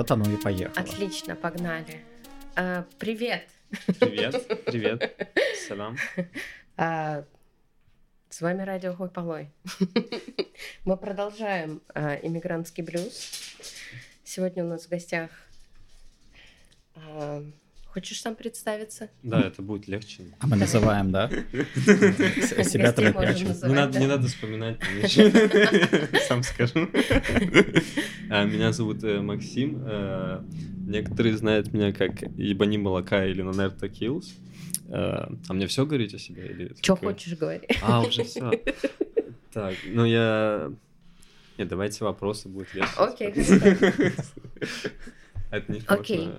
Вот оно и поехало. Отлично, погнали. А, привет. Привет, привет, салам. А, с вами Радио Хой Полой. Мы продолжаем а, иммигрантский блюз. Сегодня у нас в гостях... Хочешь сам представиться? Да, это будет легче. А мы называем, да? Прячем. называть. Не надо, не надо вспоминать. Сам скажу. А, Меня зовут э, Максим. Э, Некоторые знают меня как Ебани Молока или Нанерта Киллс. Э, А мне все говорить о себе? или Что хочешь, говори. А, уже все. Так, ну я... Нет, давайте вопросы будут легче. Окей. От них Окей.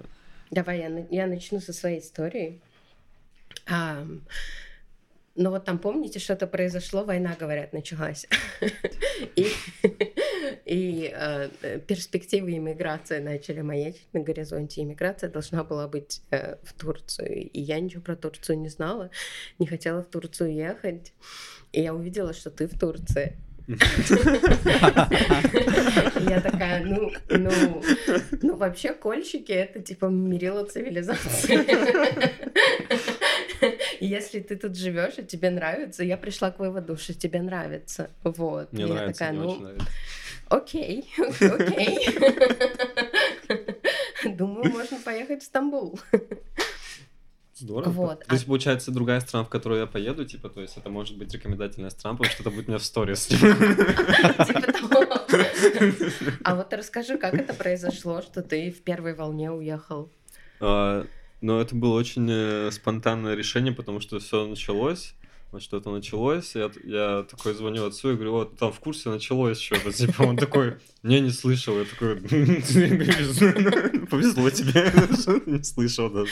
Давай я, я начну со своей истории. А, ну вот там, помните, что-то произошло, война, говорят, началась. И, и э, перспективы иммиграции начали маячить на горизонте. Иммиграция должна была быть э, в Турцию. И я ничего про Турцию не знала, не хотела в Турцию ехать. И я увидела, что ты в Турции. Я такая, ну, ну, ну, вообще кольщики это типа мерило цивилизации. Если ты тут живешь и тебе нравится, я пришла к выводу, что тебе нравится. Вот. Мне нравится, такая, мне ну, окей, окей. Думаю, можно поехать в Стамбул. Здорово. Вот, То есть, а- получается, другая страна, в которую я поеду, типа, то есть это может быть рекомендательная страна, потому что это будет у меня в сторис. Типа. А вот расскажи, как это произошло, что ты в первой волне уехал? А, Но это было очень э, спонтанное решение, потому что все началось. Вот что-то началось, я, я такой звоню отцу и говорю, вот там в курсе началось что-то, типа, он такой, не, не слышал, я такой, повезло тебе, что не слышал даже.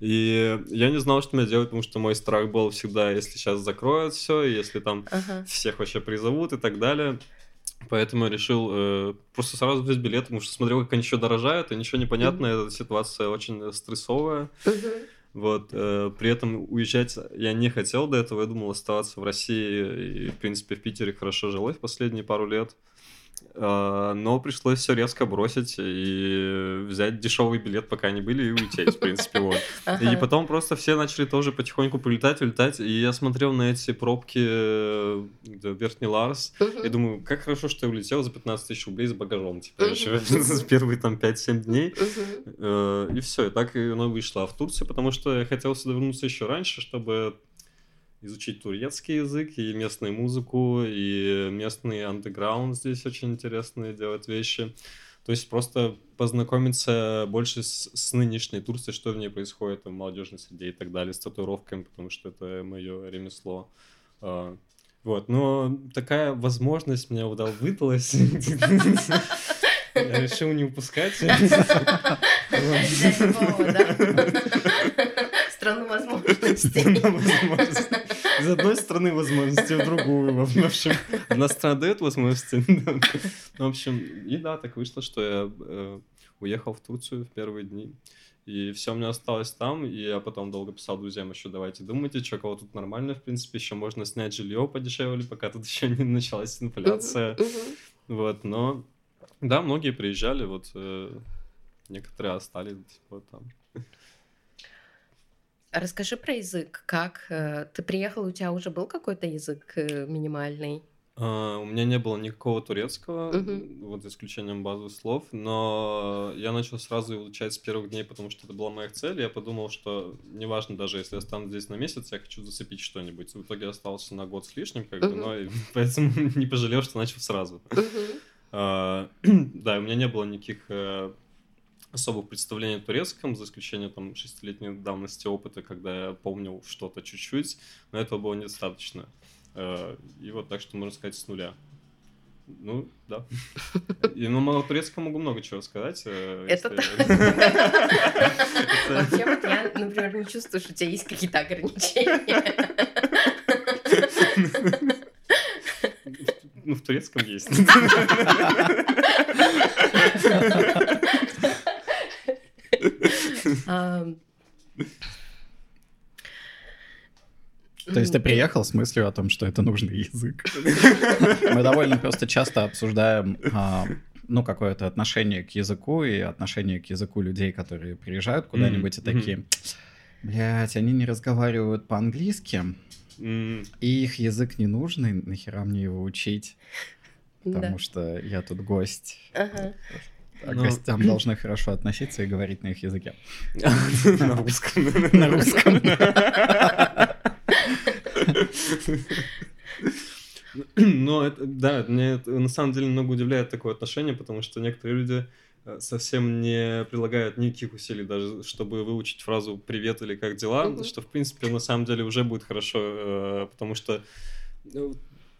И я не знал, что мне делать, потому что мой страх был всегда, если сейчас закроют все, если там Ага. всех вообще призовут и так далее. Поэтому решил э, просто сразу взять билет, потому что смотрел, как они еще дорожают, и ничего не понятно, эта ситуация очень стрессовая. Мгм. Вот, э, при этом уезжать я не хотел до этого, я думал оставаться в России, и, в принципе, в Питере хорошо жилось последние пару лет. А, Но пришлось все резко бросить и взять дешевый билет, пока они были, и улететь, в принципе, вот. И потом просто все начали тоже потихоньку прилетать, улетать, и я смотрел на эти пробки э, Верхний Ларс, и думаю, как хорошо, что я улетел за 15 тысяч рублей с багажом, типа, еще за первые там 5-7 дней. Э, И все, и так оно вышло. А в Турции, потому что я хотел сюда вернуться еще раньше, чтобы изучить турецкий язык и местную музыку, и местный андеграунд здесь очень интересные делать вещи. То есть просто познакомиться больше с, с нынешней Турцией, что в ней происходит в молодежной среде и так далее, с татуировками, потому что это мое ремесло. А, Вот, но такая возможность мне удал выдалась. Я решил не упускать. Взять Вова, да? Страну возможностей. Из одной стороны возможности в другую. В общем, одна страна дает возможности. В общем, и да, так вышло, что я э, уехал в Турцию в первые дни. И все у меня осталось там, и я потом долго писал друзьям еще, давайте думайте, что кого тут нормально, в принципе, еще можно снять жилье подешевле, пока тут еще не началась инфляция. Вот, но да, многие приезжали, вот э, некоторые остались до сих пор там. Расскажи про язык. Как э, ты приехал, у тебя уже был какой-то язык э, минимальный? А, У меня не было никакого турецкого, Мгм. вот за исключением базовых слов, но я начал сразу изучать с первых дней, потому что это была моя цель. Я подумал, что неважно, даже если я останусь здесь на месяц, я хочу зацепить что-нибудь. В итоге я остался на год с лишним, как бы, Мгм. но и поэтому не пожалел, что начал сразу. А, Да, у меня не было никаких особых представлений о турецком, за исключением там шестилетней давности опыта, когда я помнил что-то чуть-чуть, но этого было недостаточно. Э, И вот так что можно сказать с нуля. Ну, да. И, ну, о турецком могу много чего сказать. э, Это Вообще, вот я, например, не чувствую, что у тебя есть какие-то ограничения. Ну, в турецком есть. То есть ты приехал с мыслью о том, что это нужный язык. Мы довольно просто часто обсуждаем а, ну, какое-то отношение к языку и отношение к языку людей, которые приезжают куда-нибудь и такие, блядь, они не разговаривают по-английски, и их язык не нужный, нахера мне его учить? Потому что я тут гость. А Но... гостям должны хорошо относиться и говорить на их языке. На русском. На русском. Но это, да, мне это, на самом деле много удивляет такое отношение, потому что некоторые люди э, совсем не прилагают никаких усилий даже, чтобы выучить фразу «привет» или «как дела», что, в принципе, на самом деле уже будет хорошо, э, потому что ну,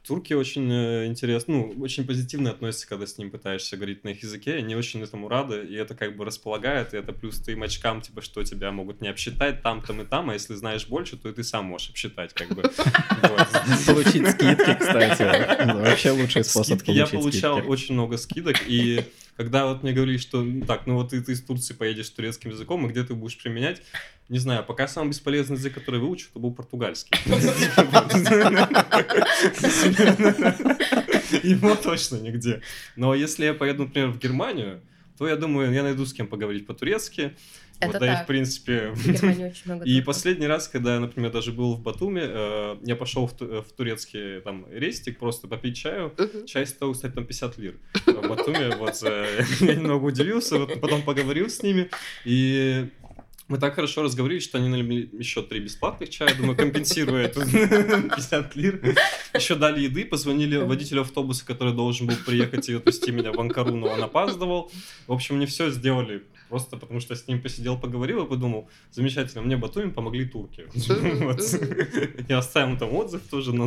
Турки очень э, интересно, ну, очень позитивно относятся, когда с ним пытаешься говорить на их языке, они очень этому рады, и это как бы располагает, и это плюс твоим очкам, типа, что тебя могут не обсчитать там, там и там, а если знаешь больше, то и ты сам можешь обсчитать, как бы. Получить скидки, кстати, вообще лучший способ получить Я получал очень много скидок, и когда вот мне говорили, что так, ну вот ты, ты из Турции поедешь с турецким языком, и где ты будешь применять, не знаю, пока самый бесполезный язык, который выучу, это был португальский. Его точно нигде. Но если я поеду, например, в Германию, то я думаю, я найду с кем поговорить по-турецки. Это вот, да, так. и в принципе. и последний раз, когда я, например, даже был в Батуме, э, я пошел в, в турецкий там рестик просто попить чаю. Uh-huh. Чай стоил, кстати, там 50 лир в Батуме. Вот э, я немного удивился, вот потом поговорил с ними. И мы так хорошо разговорились, что они налили еще три бесплатных чая, думаю, компенсирует 50 лир. Еще дали еды, позвонили водителю автобуса, который должен был приехать и отвезти меня в Анкару, но он опаздывал. В общем, мне все сделали просто потому, что я с ним посидел, поговорил и подумал, замечательно, мне Батуми помогли турки. Я оставил там отзыв тоже.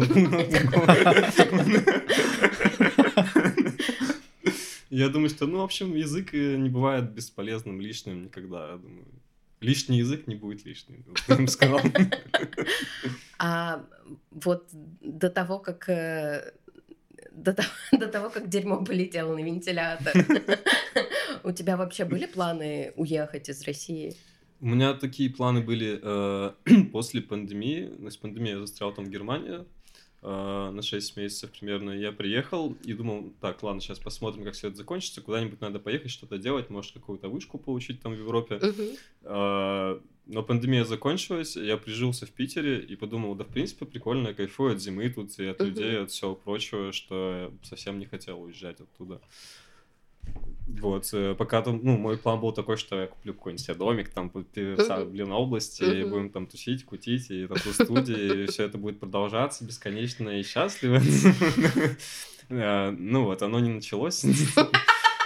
Я думаю, что, ну, в общем, язык э, не бывает бесполезным, лишним никогда, я думаю. Лишний язык не будет лишним, им сказал. А вот до того, как э, до того, до того, как дерьмо полетело на вентилятор, у тебя вообще были планы уехать из России? У меня такие планы были э, после пандемии. То есть пандемия застрял там в Германии на 6 месяцев примерно. Я приехал и думал, так, ладно, сейчас посмотрим, как все это закончится. Куда-нибудь надо поехать, что-то делать, может, какую-то вышку получить там в Европе. Uh-huh. Э, но пандемия закончилась, я прижился в Питере и подумал, да, в принципе, прикольно, кайфую от зимы тут и от uh-huh. людей, от всего прочего, что я совсем не хотел уезжать оттуда. Вот, э, пока там, ну, мой план был такой, что я куплю какой-нибудь себе домик там в Ленобласти, области, и будем там тусить, кутить, и тату студии, и все это будет продолжаться бесконечно и счастливо. Э, ну вот, оно не началось.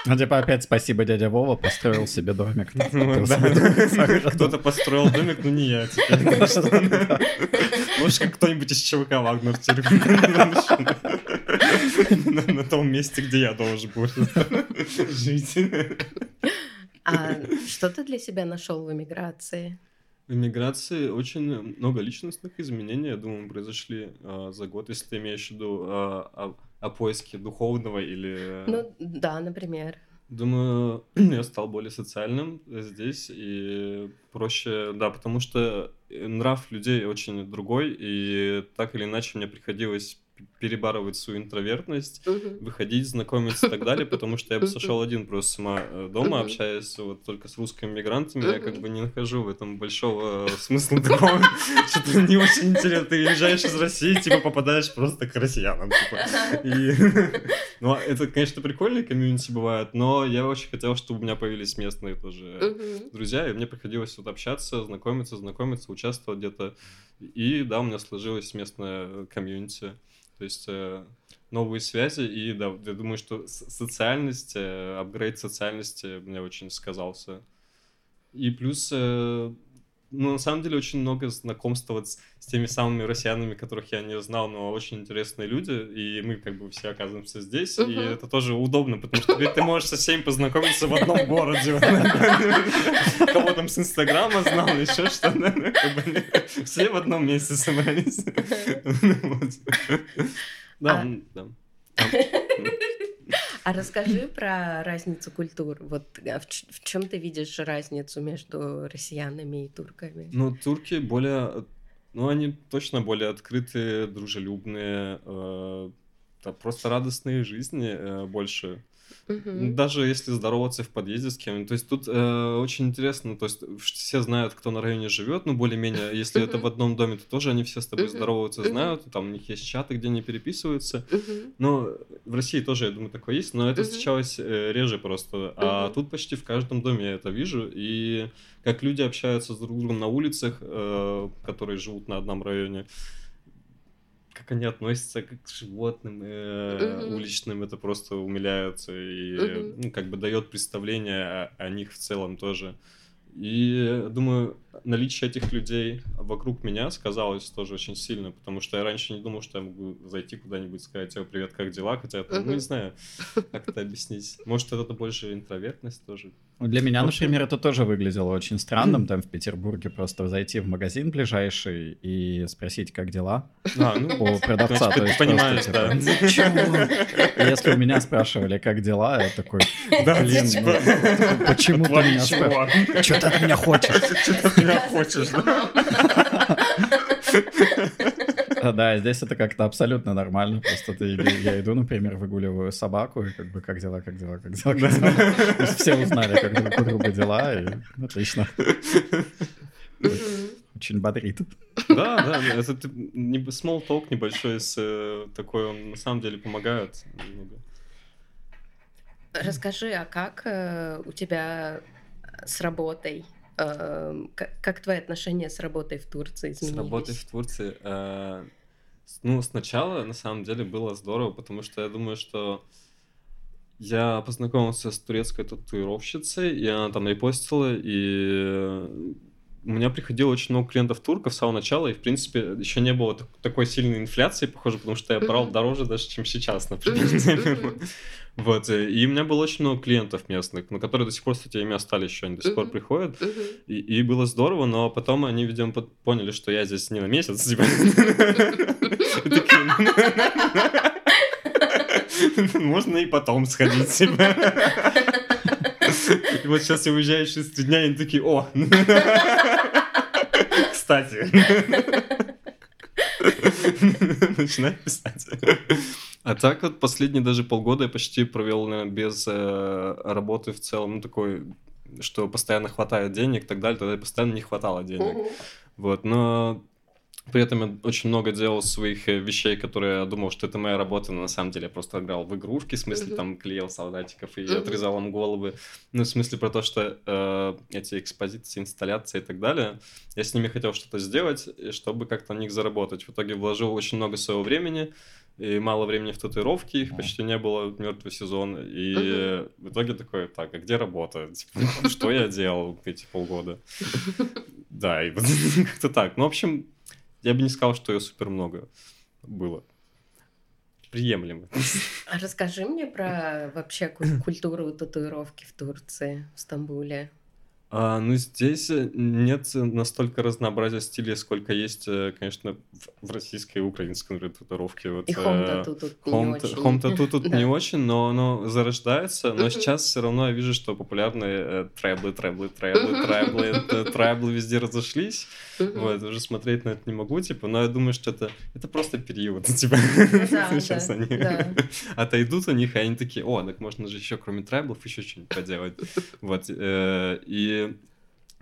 Ну, типа, опять спасибо, дядя Вова, построил себе домик. Кто-то построил домик, но не я Может, как кто-нибудь из ЧВК Вагнер на том месте, где я должен был жить. А что ты для себя нашел в эмиграции? В эмиграции очень много личностных изменений, я думаю, произошли а, за год, если ты имеешь в виду а, о, о поиске духовного или... Ну, да, например. Думаю, я стал более социальным здесь и проще, да, потому что нрав людей очень другой, и так или иначе мне приходилось перебарывать свою интровертность, uh-huh. выходить, знакомиться и так далее, потому что я бы сошел один просто сама э, дома, uh-huh. общаясь вот только с русскими мигрантами, uh-huh. я как бы не нахожу в этом большого смысла такого, что-то не очень интересно, ты уезжаешь из России, типа попадаешь просто к россиянам, типа. И, ну, это, конечно, прикольные комьюнити бывают, но я очень хотел, чтобы у меня появились местные тоже друзья, и мне приходилось вот общаться, знакомиться, знакомиться, участвовать где-то, и да, у меня сложилось местное комьюнити. То есть э, новые связи, и да, я думаю, что социальность, э, апгрейд социальности мне очень сказался. И плюс, э, ну, на самом деле, очень много знакомства вот с, с теми самыми россиянами, которых я не знал, но очень интересные люди, и мы как бы все оказываемся здесь, uh-huh. и это тоже удобно, потому что теперь ты можешь со всеми познакомиться в одном городе. Кого там с Инстаграма знал, еще что-то. Все в одном месте собрались. Да, а да. А расскажи про разницу культур. Вот а в, чем ты видишь разницу между россиянами и турками? Ну, турки более, ну, они точно более открытые, дружелюбные, э, просто радостные жизни э, больше. Угу. Даже если здороваться в подъезде с кем-нибудь. То есть тут э, очень интересно, то есть все знают, кто на районе живет, ну, более-менее, если это в одном доме, то тоже они все с тобой здороваются, знают, там у них есть чаты, где они переписываются. Но в России тоже, я думаю, такое есть, но это встречалось э, реже просто. А тут почти в каждом доме я это вижу, и как люди общаются с друг другом на улицах, э, которые живут на одном районе, как они относятся к животным э, mm-hmm. уличным, это просто умиляются и mm-hmm. ну, как бы дает представление о, о них в целом тоже. И думаю, наличие этих людей вокруг меня сказалось тоже очень сильно, потому что я раньше не думал, что я могу зайти куда-нибудь, сказать, тебе привет, как дела, хотя, uh-huh. ну, не знаю, как это объяснить. Может, это больше интровертность тоже. Для меня, например, это тоже выглядело очень странным, там в Петербурге просто зайти в магазин ближайший и спросить, как дела а, ну, у продавца. то есть понимаешь, да. Типа, Если у меня спрашивали, как дела, я такой, блин, типа, ну, почему ты меня спрашиваешь? Что ты от меня хочешь? Меня хочешь, Да, здесь это как-то абсолютно нормально. Просто ты, я иду, например, выгуливаю собаку, и как бы как дела, как дела, как дела, как дела. Все узнали, как друг у друга дела, и отлично. Очень бодрит. Да, да, это small talk небольшой, с, э, такой он на самом деле помогает немного. Расскажи, а как э, у тебя с работой? Как, как твои отношения с работой в Турции изменились? С работой в Турции? Э, ну, сначала, на самом деле, было здорово, потому что я думаю, что я познакомился с турецкой татуировщицей, и она там репостила, и у меня приходило очень много клиентов турков с самого начала, и, в принципе, еще не было такой сильной инфляции, похоже, потому что я брал дороже даже, чем сейчас, например. Вот, и у меня было очень много клиентов местных, на которые до сих пор, кстати, ими остались еще, они до сих пор приходят, и, и было здорово, но потом они, видимо, поняли, что я здесь не на месяц, типа. Можно и потом сходить, типа. И вот сейчас я уезжаю через три дня, и они такие, о, кстати. Начинай писать. А так вот последние даже полгода я почти провел наверное, без э, работы в целом, ну такой, что постоянно хватает денег и так далее, тогда постоянно не хватало денег. Вот, но при этом я очень много делал своих э, вещей, которые я думал, что это моя работа, но на самом деле я просто играл в игрушки, в смысле, там клеил солдатиков и отрезал им головы. Ну, в смысле про то, что э, эти экспозиции, инсталляции и так далее, я с ними хотел что-то сделать, чтобы как-то на них заработать. В итоге вложил очень много своего времени, и мало времени в татуировки, их почти не было, мертвый сезон. И uh-huh. в итоге такой, так, а где работа? Типа, что я делал эти полгода? Да, и как-то так. Ну, в общем, я бы не сказал, что ее супер много было. Приемлемо. А расскажи мне про вообще культуру татуировки в Турции, в Стамбуле. А, ну, здесь э, нет настолько разнообразия стилей, сколько есть, э, конечно, в, в российской и украинской татуировке. Вот, и хом-тату тут хом, не очень. Тут не очень, но оно зарождается. Но сейчас все равно я вижу, что популярные э, трэблы, трэблы, трэблы, трэблы везде разошлись. Вот, уже смотреть на это не могу, типа, но я думаю, что это, это просто период, типа. Сейчас они отойдут у них, и они такие, о, так можно же еще кроме трэблов еще что-нибудь поделать. Вот, и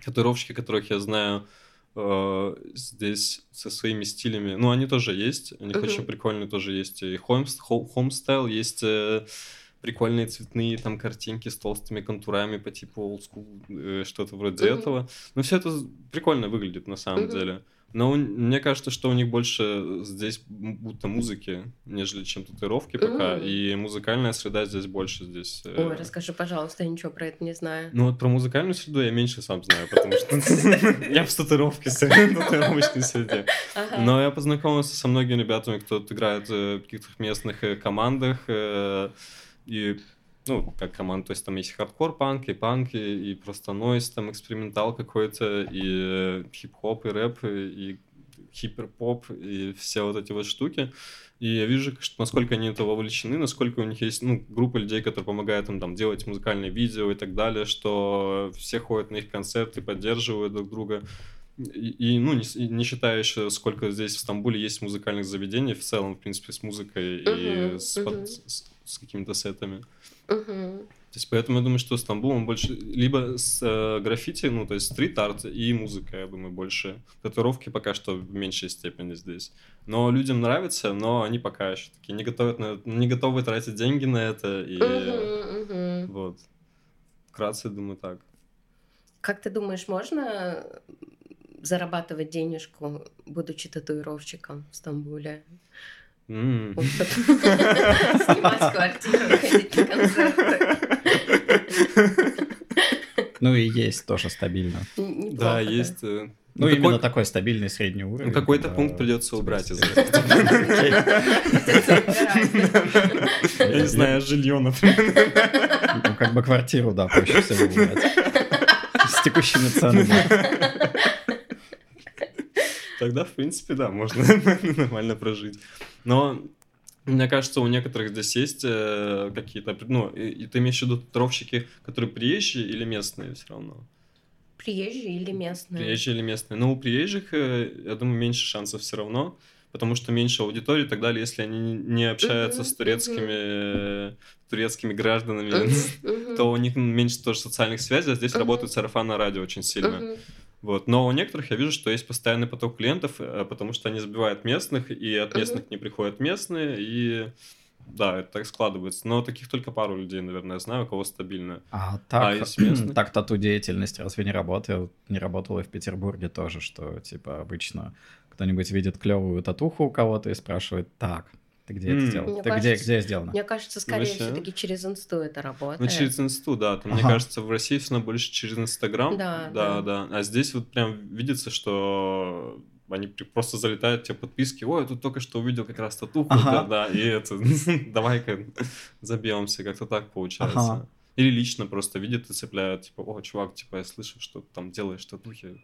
татуировщики, которых я знаю э, здесь со своими стилями, ну, они тоже есть, у них uh-huh. очень прикольные тоже есть и хомстайл, есть э, прикольные цветные там картинки с толстыми контурами по типу old school, э, что-то вроде uh-huh. этого. Но все это прикольно выглядит на самом uh-huh. деле. Но мне кажется, что у них больше здесь будто музыки, нежели чем татуировки пока. Mm. И музыкальная среда здесь больше здесь. Э, Ой, расскажи, пожалуйста, я ничего про это не знаю. Ну вот про музыкальную среду я меньше сам знаю, потому что я в татуировке татуировочной среде. Но я познакомился со многими ребятами, кто играет в каких-то местных э, командах. Э, и ну, как команда, то есть там есть хардкор панк, и панк, и, просто noise, там experimental какой-то, и э, хип-хоп, и рэп, и, и hyper-pop, и все вот эти вот штуки. И я вижу, что насколько они этого вовлечены, насколько у них есть ну, группа людей, которые помогают им там делать музыкальные видео и так далее, что все ходят на их концерты, поддерживают друг друга. И, и ну, не, не считая еще, сколько здесь в Стамбуле есть музыкальных заведений в целом, в принципе, с музыкой uh-huh, и с, uh-huh. под, с, с какими-то сетами. Uh-huh. То есть, поэтому я думаю, что Стамбул, он больше либо с э, граффити, ну, то есть стрит-арт и музыка, я думаю, больше. Татуировки пока что в меньшей степени здесь. Но людям нравится, но они пока еще такие не готовы, на, не готовы тратить деньги на это. И uh-huh, uh-huh. вот. Вкратце, думаю, так. Как ты думаешь, можно зарабатывать денежку, будучи татуировщиком в Стамбуле? Снимать квартиру, ходить на концерты. Ну и есть тоже стабильно. Да, есть. Э, ну, именно такой стабильный средний уровень. Какой-то пункт придется убрать из этого. Я не знаю, жилье, например. Ну, как бы квартиру, да, проще всего убрать. С текущими ценами. Тогда, в принципе, да, можно нормально прожить. Но мне кажется, у некоторых здесь есть э, какие-то, ну, и, и ты имеешь в виду татуировщики, которые приезжие или местные все равно? Приезжие или местные? Приезжие или местные. Но у приезжих, э, я думаю, меньше шансов все равно, потому что меньше аудитории и так далее, если они не общаются uh-huh, с турецкими, uh-huh. турецкими гражданами, uh-huh, то у них меньше тоже социальных связей, а здесь работает сарафанное радио очень сильно. Вот. Но у некоторых я вижу, что есть постоянный поток клиентов, э, потому что они забивают местных, и от местных не приходят местные, и да, это так складывается. Но таких только пару людей, наверное, знаю, у кого стабильно. А так, а так тату деятельность разве не работает? Не работала и в Петербурге тоже, что типа обычно кто-нибудь видит клевую татуху у кого-то и спрашивает, так, ты где mm. это сделал? Мне Ты кажется, где, где сделано? Мне кажется, скорее все-таки через инсту это работает. Ну, через инсту, да. Там, ага. Мне кажется, в России все равно больше через Инстаграм. Да, да, да, да. А здесь вот прям видится, что они просто залетают тебе подписки, ой, я тут только что увидел как раз татуху, ага. да, да, и это, давай-ка забьемся, как-то так получается. Ага. Или лично просто видят и цепляют, типа, о, чувак, типа, я слышу, что ты там делаешь татухи.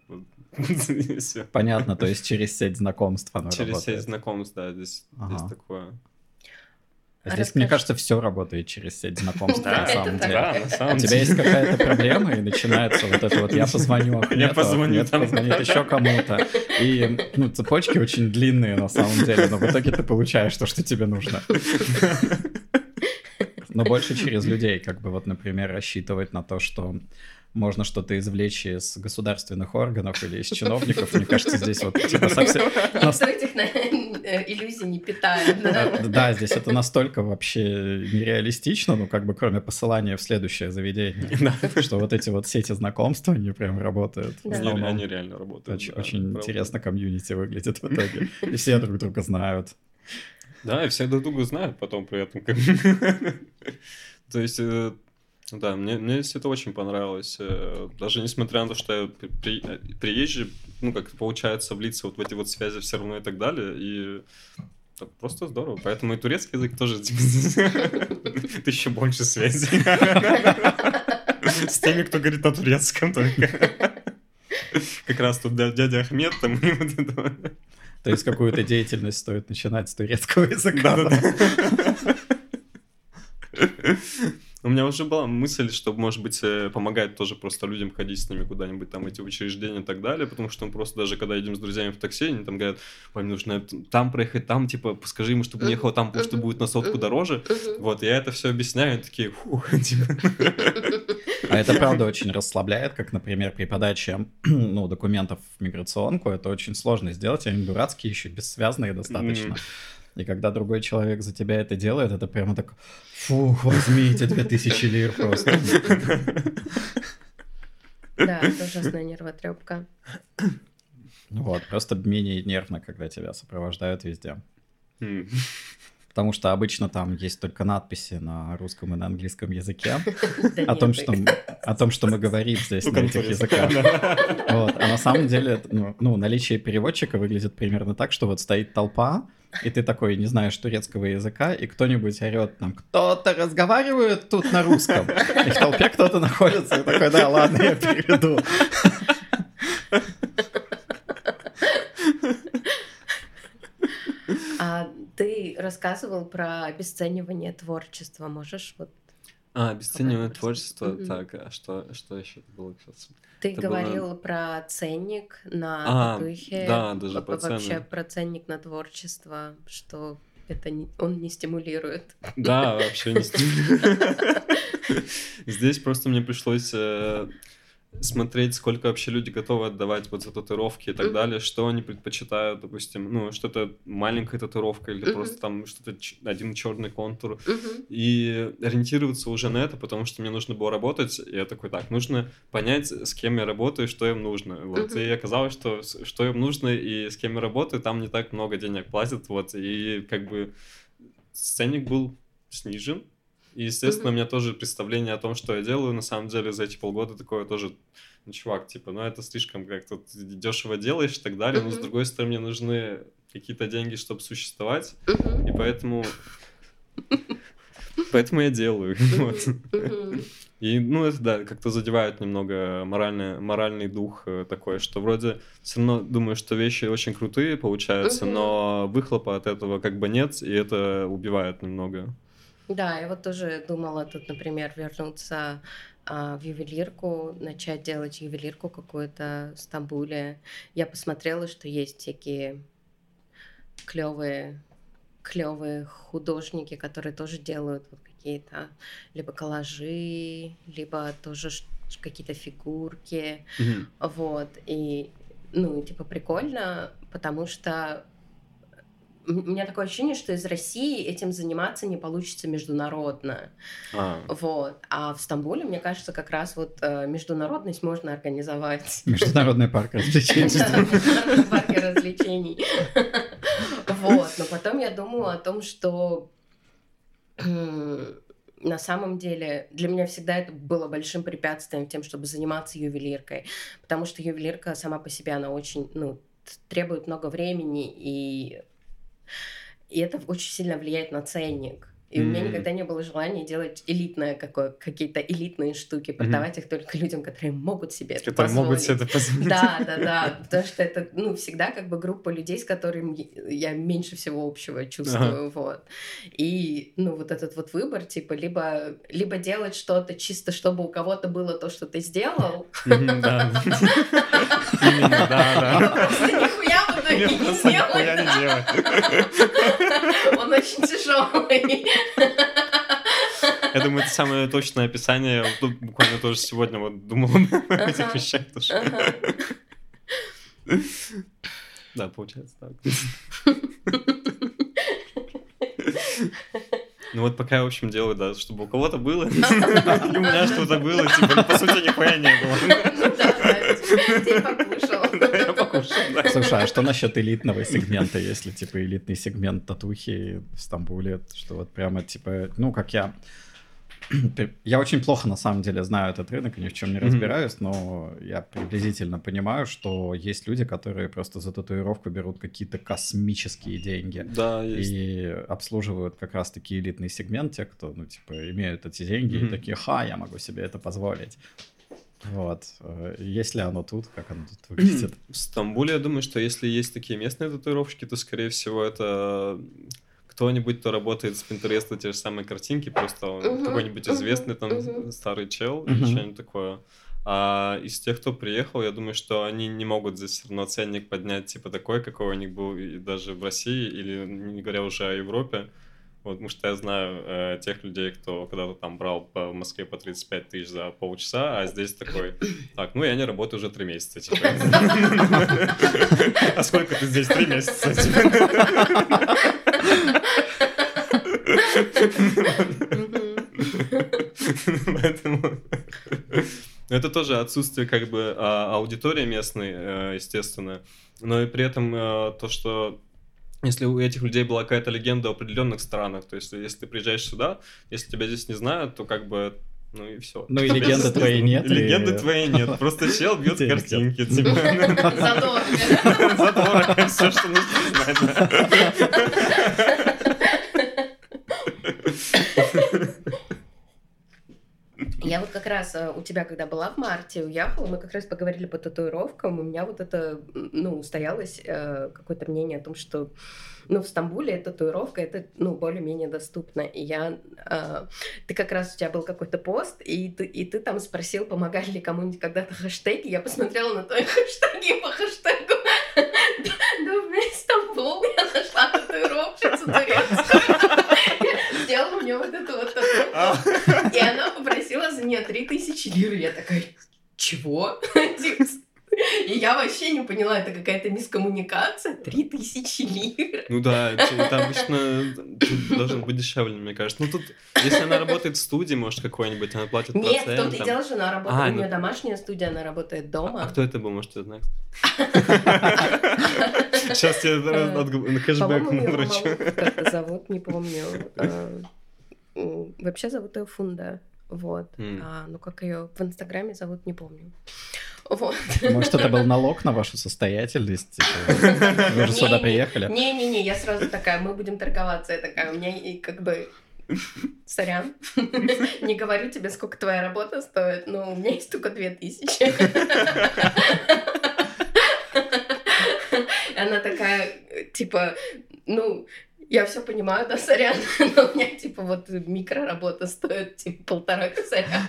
Понятно, то есть через сеть знакомств оно Через работает. сеть знакомств, да, здесь, ага. здесь такое. А здесь, Расскажи. мне кажется, все работает через сеть знакомств, на самом деле. У тебя есть какая-то проблема, и начинается вот это вот «я позвоню Ахмету», я позвоню, позвонит еще кому-то. И ну, цепочки очень длинные на самом деле, но в итоге ты получаешь то, что тебе нужно но больше через людей, как бы вот, например, рассчитывать на то, что можно что-то извлечь из государственных органов или из чиновников. Мне кажется, здесь вот типа совсем... Никто этих э, иллюзий не питает. Да, здесь это настолько вообще нереалистично, ну как бы кроме посылания в следующее заведение, что вот эти вот сети знакомства, они прям работают. Они реально работают. Очень интересно комьюнити выглядит в итоге. И все друг друга знают. Да, и все друг друга знают потом при этом. То есть, э, да, мне, мне это очень понравилось. Э, даже несмотря на то, что я при, приезжий, ну, как получается влиться вот в эти вот связи все равно и так далее. И просто здорово. Поэтому и турецкий язык тоже типа, еще больше связей. С теми, кто говорит на турецком только. Как раз тут дядя Ахмед там и вот это. То есть какую-то деятельность стоит начинать с турецкого языка. У меня уже была мысль, что, может быть, э, помогает тоже просто людям ходить с ними куда-нибудь там, эти учреждения и так далее, потому что мы просто даже, когда едем с друзьями в такси, они там говорят, вам нужно там проехать, там, типа, скажи ему, чтобы он ехал там, потому что будет на сотку дороже. Вот, я это все объясняю, они такие, фу, типа. А это, правда, очень расслабляет, как, например, при подаче ну, документов в миграционку, это очень сложно сделать, они дурацкие еще, бессвязные достаточно. И когда другой человек за тебя это делает, это прямо так, фух, возьмите 2000 лир просто. Да, это ужасная нервотрепка. Вот, просто менее нервно, когда тебя сопровождают везде. Потому что обычно там есть только надписи на русском и на английском языке о том, что, о том, что мы говорим здесь на этих языках. А на самом деле ну, ну, наличие переводчика выглядит примерно так, что вот стоит толпа, и ты такой не знаешь турецкого языка, и кто-нибудь орет там, кто-то разговаривает тут на русском, и в толпе кто-то находится, и такой, да, ладно, я переведу. А ты рассказывал про обесценивание творчества, можешь вот А, обесценивание творчества. Mm-hmm. Так, а что, что еще было сейчас? Ты это говорил было... про ценник на а, татухе. Да, даже по Вообще про ценник на творчество, что это не, он не стимулирует. Да, вообще не стимулирует. Здесь просто мне пришлось э, смотреть, сколько вообще люди готовы отдавать вот за татуировки и так mm-hmm. далее, что они предпочитают, допустим, ну, что-то маленькая татуировка или mm-hmm. просто там что-то один черный контур, mm-hmm. и ориентироваться уже на это, потому что мне нужно было работать, и я такой, так, нужно понять, с кем я работаю, что им нужно, вот, mm-hmm. и оказалось, что что им нужно и с кем я работаю, там не так много денег платят, вот, и как бы ценник был снижен, и, естественно, у меня тоже представление о том, что я делаю, на самом деле, за эти полгода такое тоже, ну, чувак, типа, ну, это слишком как-то дешево делаешь и так далее, но, с другой стороны, мне нужны какие-то деньги, чтобы существовать, и поэтому... Поэтому я делаю. И, ну, это, да, как-то задевает немного моральный, моральный дух э, такой, что вроде все равно думаю, что вещи очень крутые получаются, но выхлопа от этого как бы нет, и это убивает немного. Да, я вот тоже думала тут, например, вернуться а, в ювелирку, начать делать ювелирку какую-то в Стамбуле. Я посмотрела, что есть всякие клевые клевые художники, которые тоже делают вот какие-то либо коллажи, либо тоже какие-то фигурки, mm-hmm. вот и ну типа прикольно, потому что у меня такое ощущение, что из России этим заниматься не получится международно. А. Вот. А в Стамбуле, мне кажется, как раз вот э, международность можно организовать. Международный парк развлечений. Международный парк развлечений. Вот. Но потом я думаю о том, что на самом деле для меня всегда это было большим препятствием тем, чтобы заниматься ювелиркой, потому что ювелирка сама по себе, она очень, ну, требует много времени, и и это очень сильно влияет на ценник. И mm-hmm. у меня никогда не было желания делать элитное какое, какие-то элитные штуки, продавать mm-hmm. их только людям, которые могут себе это которые позволить. могут себе это позволить. Да, да, да. Потому что это, ну, всегда как бы группа людей, с которыми я меньше всего общего чувствую, ага. вот. И, ну, вот этот вот выбор, типа, либо, либо делать что-то чисто, чтобы у кого-то было то, что ты сделал. Да. Да. Просто буду не делать. Он очень тяжелый. Я думаю, это самое точное описание. Я буквально тоже сегодня вот думал об этих вещах. Да, получается так. Ну вот пока я, в общем, делаю, да, чтобы у кого-то было, и у меня что-то было, типа, по сути, нихуя не было. Слушай, а что насчет элитного сегмента, если, типа, элитный сегмент татухи в Стамбуле, что вот прямо, типа, ну, как я я очень плохо на самом деле знаю этот рынок, ни в чем не разбираюсь, но я приблизительно понимаю, что есть люди, которые просто за татуировку берут какие-то космические деньги. Да, есть. И обслуживают как раз-таки элитный сегмент, те, кто, ну, типа, имеют эти деньги и такие, ха, я могу себе это позволить. Вот. Э, есть ли оно тут, как оно тут выглядит? В Стамбуле, я думаю, что если есть такие местные татуировщики, то, скорее всего, это кто-нибудь, кто работает с Pinterest, те же самые картинки, просто uh-huh, какой-нибудь uh-huh, известный там uh-huh. старый чел uh-huh. или что-нибудь такое. А из тех, кто приехал, я думаю, что они не могут здесь все равно ценник поднять, типа такой, какой у них был и даже в России, или не говоря уже о Европе. Вот, потому что я знаю э, тех людей, кто когда-то там брал по в Москве по 35 тысяч за полчаса, а здесь такой, так, ну я не работаю уже три месяца, типа. А сколько ты здесь три месяца? Поэтому это тоже отсутствие как бы а, аудитории местной, э, естественно, но и при этом э, то, что если у этих людей была какая-то легенда в определенных странах, то есть если ты приезжаешь сюда, если тебя здесь не знают, то как бы ну и все. Ну и легенды твоей нет. Легенды твоей нет. Просто чел бьет картинки. Задорого. Задорого. Все, что нужно знать. Я вот как раз э, у тебя, когда была в марте, уехала, мы как раз поговорили по татуировкам, у меня вот это, ну, устоялось э, какое-то мнение о том, что ну, в Стамбуле татуировка это, ну, более-менее доступно. И я... Э, ты как раз, у тебя был какой-то пост, и ты, и ты там спросил, помогали ли кому-нибудь когда-то хэштеги. Я посмотрела на твои хэштеги по хэштегу Добрый Стамбул. Я нашла татуировщицу. Сделала мне вот эту вот татуировку. И она попросила за нее 3000 лир. Я такая, чего? И я вообще не поняла, это какая-то мискоммуникация. Три тысячи лир. Ну да, это обычно должен быть дешевле, мне кажется. Ну тут, если она работает в студии, может, какой-нибудь, она платит Нет, в том-то и дело, что она работает, а, у нее ну... домашняя студия, она работает дома. А, кто это был, может, ты знаешь? Сейчас я э, кэшбэк врачу. Как-то зовут, не помню. Э, вообще зовут ее Фунда. Вот. А, ну, как ее в Инстаграме зовут, не помню. Вот. Может, это был налог на вашу состоятельность? Типа, вы же сюда приехали. Не-не-не, я сразу такая, мы будем торговаться. Я такая, у меня и как бы Сорян. Не говорю тебе, сколько твоя работа стоит, но у меня есть только две тысячи. Она такая, типа, ну, я все понимаю, да, сорян, но у меня, типа, вот микроработа стоит, типа, полтора косаря.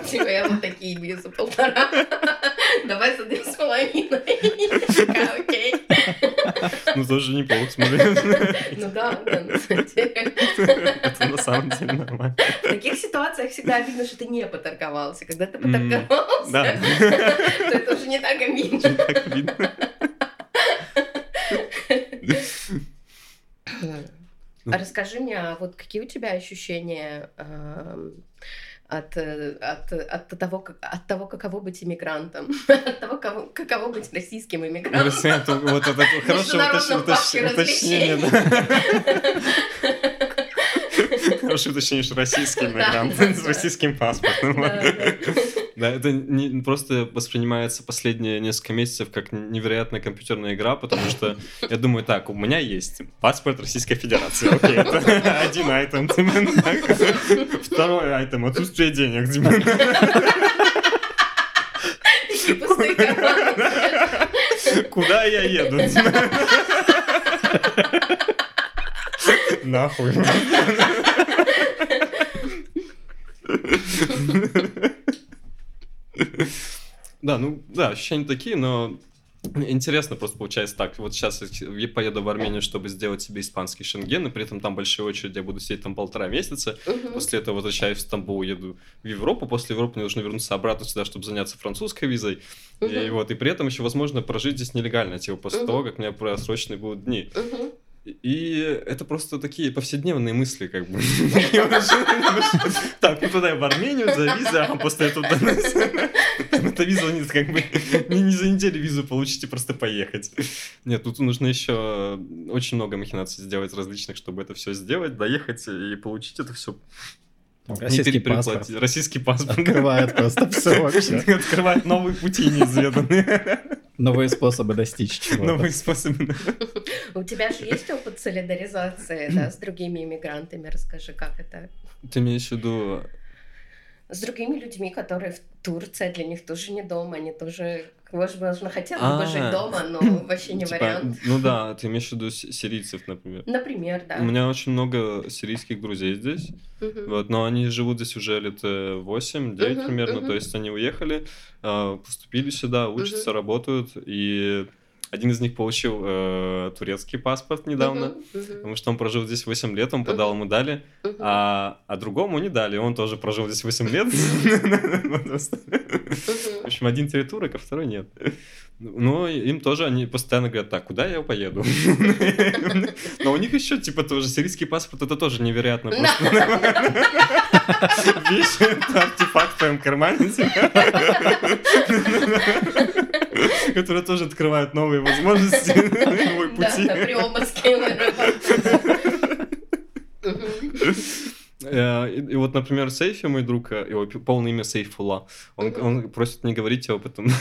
Типа, я вот такие бью за полтора. Давай за две с половиной. Окей. Ну, тоже неплохо, смотри. Ну да, да, на самом деле. Это на самом деле нормально. В таких ситуациях всегда видно, что ты не поторговался. Когда ты поторговался, то это уже не так обидно. Не так обидно. А расскажи мне, а вот какие у тебя ощущения э, от, от, от, того, как, от того, каково быть иммигрантом, от того, кого, каково быть российским иммигрантом. Вот это хорошее уточнение. Хорошее уточнение, что российский иммигрант с российским паспортом. Да, это не, просто воспринимается последние несколько месяцев как невероятная компьютерная игра, потому что я думаю, так, у меня есть паспорт Российской Федерации, окей, это один айтем, второй айтем, отсутствие денег, Куда я еду? Нахуй. Да, ну, да, ощущения такие, но Интересно просто получается так. Вот сейчас я поеду в Армению, чтобы сделать себе испанский шенген, и при этом там большие очереди, я буду сидеть там полтора месяца. Uh-huh. После этого возвращаюсь в Стамбул, еду в Европу. После Европы мне нужно вернуться обратно сюда, чтобы заняться французской визой. Uh-huh. И, вот, и при этом еще возможно прожить здесь нелегально, типа после uh-huh. того, как у меня просроченные будут дни. Uh-huh. И это просто такие повседневные мысли, как бы. Так, ну туда в Армению за визу, а после этого это виза нет, как бы не за неделю визу получите, просто поехать. Нет, тут нужно еще очень много махинаций сделать различных, чтобы это все сделать, доехать и получить это все Российский паспорт. Российский паспорт. Открывает просто все вообще. Открывает новые пути неизведанные. Новые способы достичь чего-то. Новые способы. У тебя же есть опыт солидаризации да, с другими иммигрантами? Расскажи, как это? Ты имеешь в виду с другими людьми, которые в Турции, для них тоже не дома, они тоже, возможно, хотели бы а. жить дома, но вообще не типа, вариант. Ну да, ты имеешь в виду сирийцев, например. Например, да. У меня очень много сирийских друзей здесь, вот, но они живут здесь уже лет 8-9 примерно, то есть они уехали, а, поступили сюда, учатся, работают, и один из них получил э, турецкий паспорт недавно, uh-huh, uh-huh. потому что он прожил здесь 8 лет, он подал, uh-huh. ему дали, uh-huh. а, а другому не дали, он тоже прожил здесь 8 лет. В общем, один турок, а второй нет. Ну, им тоже они постоянно говорят, так, куда я поеду? Но у них еще, типа, тоже сирийский паспорт, это тоже невероятно просто. Вещь, это артефакт в твоем кармане, который тоже открывает новые возможности, новые пути. Да, Э, и, и вот, например, Сейфи, мой друг, э, его полное имя Сейфула, он, он просит не говорить об этом,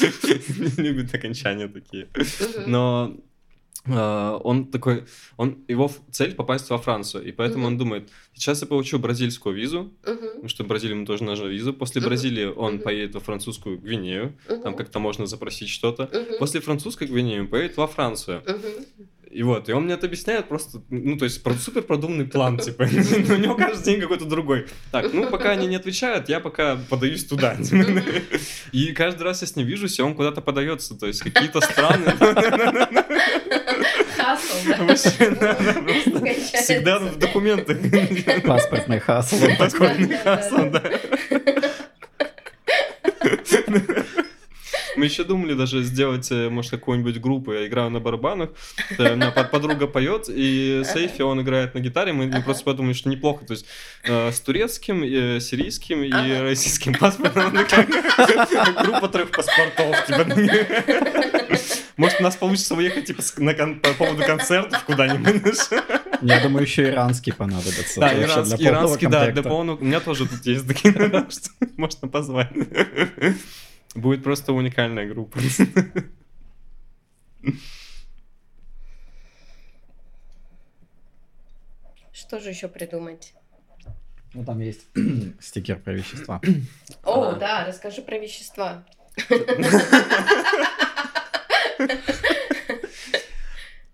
любит окончания такие. Но Uh, он такой, он, его цель попасть во Францию, и поэтому uh-huh. он думает, сейчас я получу бразильскую визу, uh-huh. потому что в Бразилии ему тоже нужна виза, после uh-huh. Бразилии он uh-huh. поедет во французскую Гвинею, uh-huh. там как-то можно запросить что-то, uh-huh. после французской Гвинеи он поедет во Францию. Uh-huh. И вот, и он мне это объясняет просто, ну, то есть, супер продуманный план, типа, у него каждый день какой-то другой. Так, ну, пока они не отвечают, я пока подаюсь туда. И каждый раз я с ним вижусь, и он куда-то подается, то есть, какие-то страны. Всегда в документах. Паспортный хасл. Паспортный хасл, да. Мы еще думали даже сделать, э, может, какую-нибудь группу. Я играю на барабанах, у меня подруга поет, и Сейфи, он играет на гитаре. Мы, просто подумали, что неплохо. То есть э, с турецким, э, сирийским и ага. российским паспортом. Группа трех паспортов. Типа. Может, у нас получится уехать типа, на кон- по поводу концертов куда-нибудь. Я думаю, еще иранский понадобится. Да, иранский, иранский да, для полного... У меня тоже тут есть такие, можно позвать. Будет просто уникальная группа. Что же еще придумать? Ну, там есть стикер про вещества. О, да, расскажи про вещества.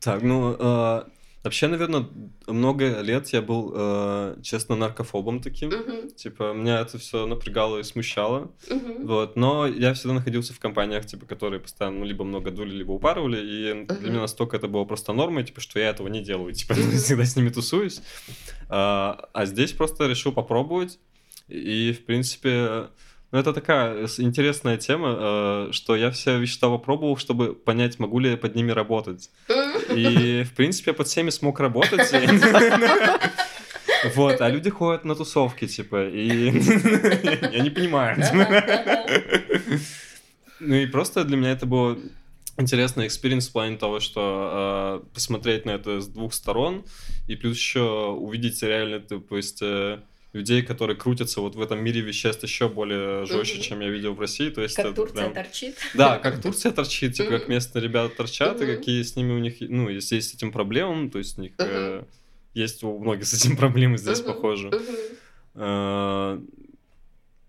Так, ну, а, Вообще, наверное, много лет я был, э, честно, наркофобом таким. Uh-huh. Типа, меня это все напрягало и смущало. Uh-huh. Вот. Но я всегда находился в компаниях, типа, которые постоянно ну, либо много дули, либо упарывали. И uh-huh. для меня настолько это было просто нормой, типа, что я этого не делаю. Типа, uh-huh. всегда с ними тусуюсь. А, а здесь просто решил попробовать. И, в принципе, ну, это такая интересная тема, э, что я все вещества попробовал, чтобы понять, могу ли я под ними работать. И, в принципе, я под всеми смог работать. Вот, а люди ходят на тусовки, типа, и я не понимаю. Ну и просто для меня это было интересный experience в плане того, что э, посмотреть на это с двух сторон, и плюс еще увидеть реально, то есть э, людей, которые крутятся вот в этом мире веществ еще более жестче, чем я видел в России. То есть как это, Турция да, торчит. Да, как Турция торчит, типа как местные ребята торчат, и какие с ними у них, ну, если есть с этим проблемы, то есть у них э, есть у многих с этим проблемы здесь, похоже. Э,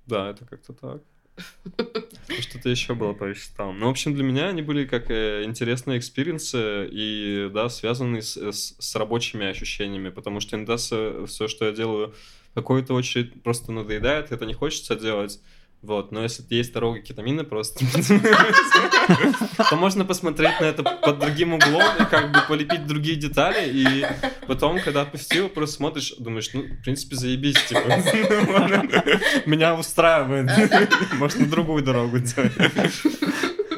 да, это как-то так. Что-то еще было по веществам. Ну, в общем, для меня они были как э, интересные experience ы и, да, связанные с, с, с рабочими ощущениями, потому что иногда все, что я делаю какую-то очередь просто надоедает, это не хочется делать. Вот, но если есть дорога кетамина просто, то можно посмотреть на это под другим углом и как бы полепить другие детали, и потом, когда отпустил, просто смотришь, думаешь, ну, в принципе, заебись, типа, меня устраивает, можно другую дорогу делать.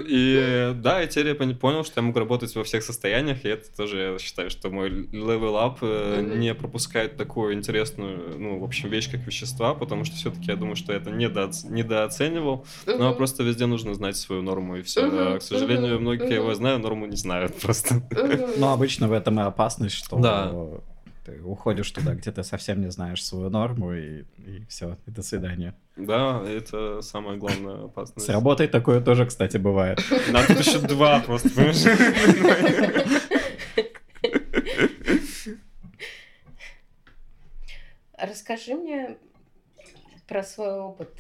И да, я теперь понял, что я могу работать во всех состояниях, и это тоже, я считаю, что мой level up mm-hmm. не пропускает такую интересную, ну, в общем, вещь, как вещества, потому что все-таки я думаю, что это недо... недооценивал, но просто везде нужно знать свою норму, и все. А, к сожалению, многие, я его знаю, норму не знают просто. Mm-hmm. Ну, обычно в этом и опасность, что... Ты уходишь туда, где ты совсем не знаешь свою норму, и, и все, и до свидания. Да, это самая главная опасность. С работой такое тоже, кстати, бывает. Да, тут еще два просто? Расскажи мне про свой опыт.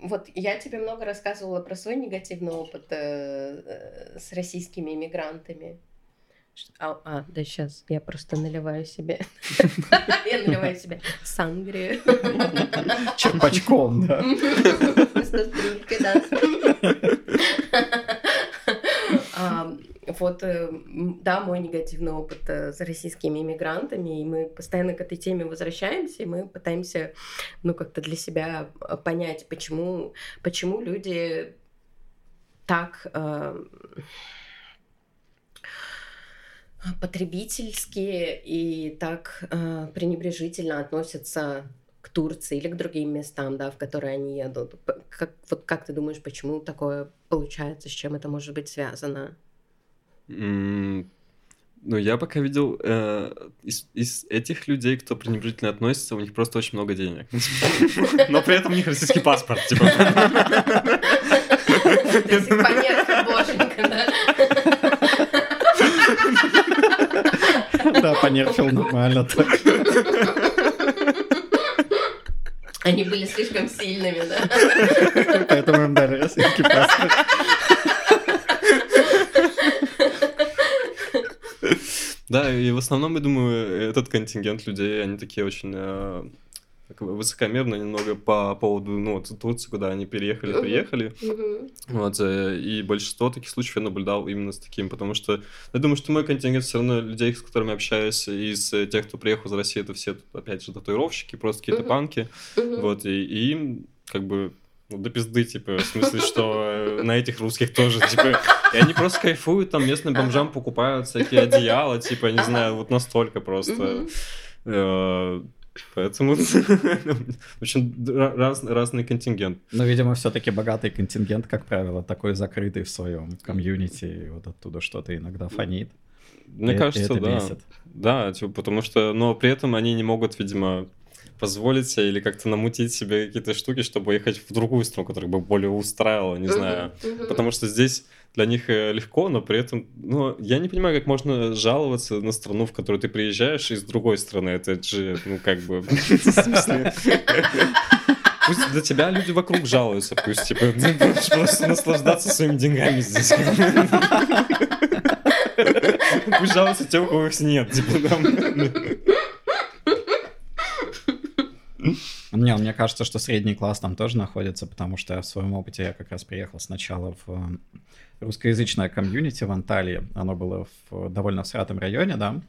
Вот я тебе много рассказывала про свой негативный опыт э, с российскими иммигрантами. А, а, да сейчас я просто наливаю себе. Я наливаю себе сангрию. Черпачком, да. Со стрелькой, да. Вот, э, да, мой негативный опыт э, с российскими иммигрантами, и мы постоянно к этой теме возвращаемся, и мы пытаемся, ну, как-то для себя понять, почему, почему люди так э, потребительские и так э, пренебрежительно относятся к Турции или к другим местам, да, в которые они едут. Как, вот как ты думаешь, почему такое получается, с чем это может быть связано? Mm, ну, я пока видел э, из, из этих людей, кто пренебрежительно относится, у них просто очень много денег. Но при этом у них российский паспорт, типа. Боженька, понерфил нормально так. Они были слишком сильными, да? Поэтому им дали российский паспорт. Да, и в основном, я думаю, этот контингент людей, они такие очень э, высокомерно немного по поводу, ну, вот Турции, куда они переехали, приехали. Вот, э, и большинство таких случаев я наблюдал именно с таким, потому что я думаю, что мой контингент все равно людей, с которыми общаюсь, из тех, кто приехал из России, это все, опять же, татуировщики, просто какие-то панки. Вот, и, и им как бы ну, до пизды, типа, в смысле, что э, на этих русских тоже, типа, и они просто кайфуют, там местным бомжам покупают всякие одеяла, типа, не знаю, вот настолько просто. Поэтому, в общем, раз, разный контингент. Но, видимо, все-таки богатый контингент, как правило, такой закрытый в своем комьюнити, и вот оттуда что-то иногда фонит. Мне и, кажется, и да. Бесит. Да, типа, потому что, но при этом они не могут, видимо, позволить себе или как-то намутить себе какие-то штуки, чтобы ехать в другую страну, которая бы более устраивала, не знаю. Потому что здесь для них э, легко, но при этом, ну, я не понимаю, как можно жаловаться на страну, в которую ты приезжаешь из другой страны. Это же, ну, как бы, Пусть для тебя люди вокруг жалуются, пусть, типа, ты будешь просто наслаждаться своими деньгами здесь. Пусть жалуются те, у кого их нет, типа, там. Не, мне кажется, что средний класс там тоже находится, потому что в своем опыте я как раз приехал сначала в русскоязычное комьюнити в Анталии. Оно было в довольно всратом районе, да.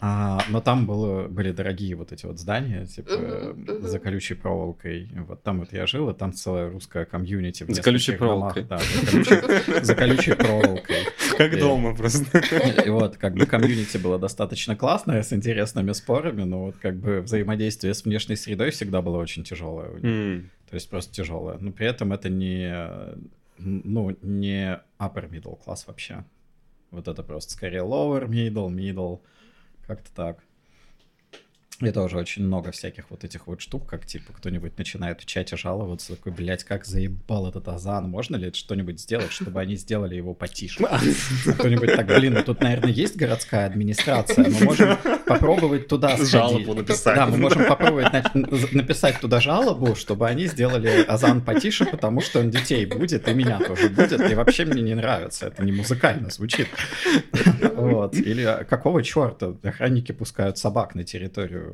А, но там было, были дорогие вот эти вот здания, типа, uh-huh, uh-huh. за колючей проволокой. Вот там вот я жил, и там целая русская комьюнити. За колючей проволокой. Да, за колючей, за колючей проволокой. Как дома просто. И вот, как бы комьюнити было достаточно классное, с интересными спорами, но вот как бы взаимодействие с внешней средой всегда было очень тяжелое. То есть просто тяжелое. Но при этом это не, ну, не upper middle класс вообще. Вот это просто скорее lower middle, middle, как-то так. И тоже очень много всяких вот этих вот штук, как типа кто-нибудь начинает в чате жаловаться, такой, блядь, как заебал этот Азан, можно ли что-нибудь сделать, чтобы они сделали его потише? Кто-нибудь так, блин, ну тут, наверное, есть городская администрация, мы можем попробовать туда сходить. Жалобу написать. Да, мы можем попробовать написать туда жалобу, чтобы они сделали Азан потише, потому что он детей будет, и меня тоже будет, и вообще мне не нравится, это не музыкально звучит. Вот. Или какого черта охранники пускают собак на территорию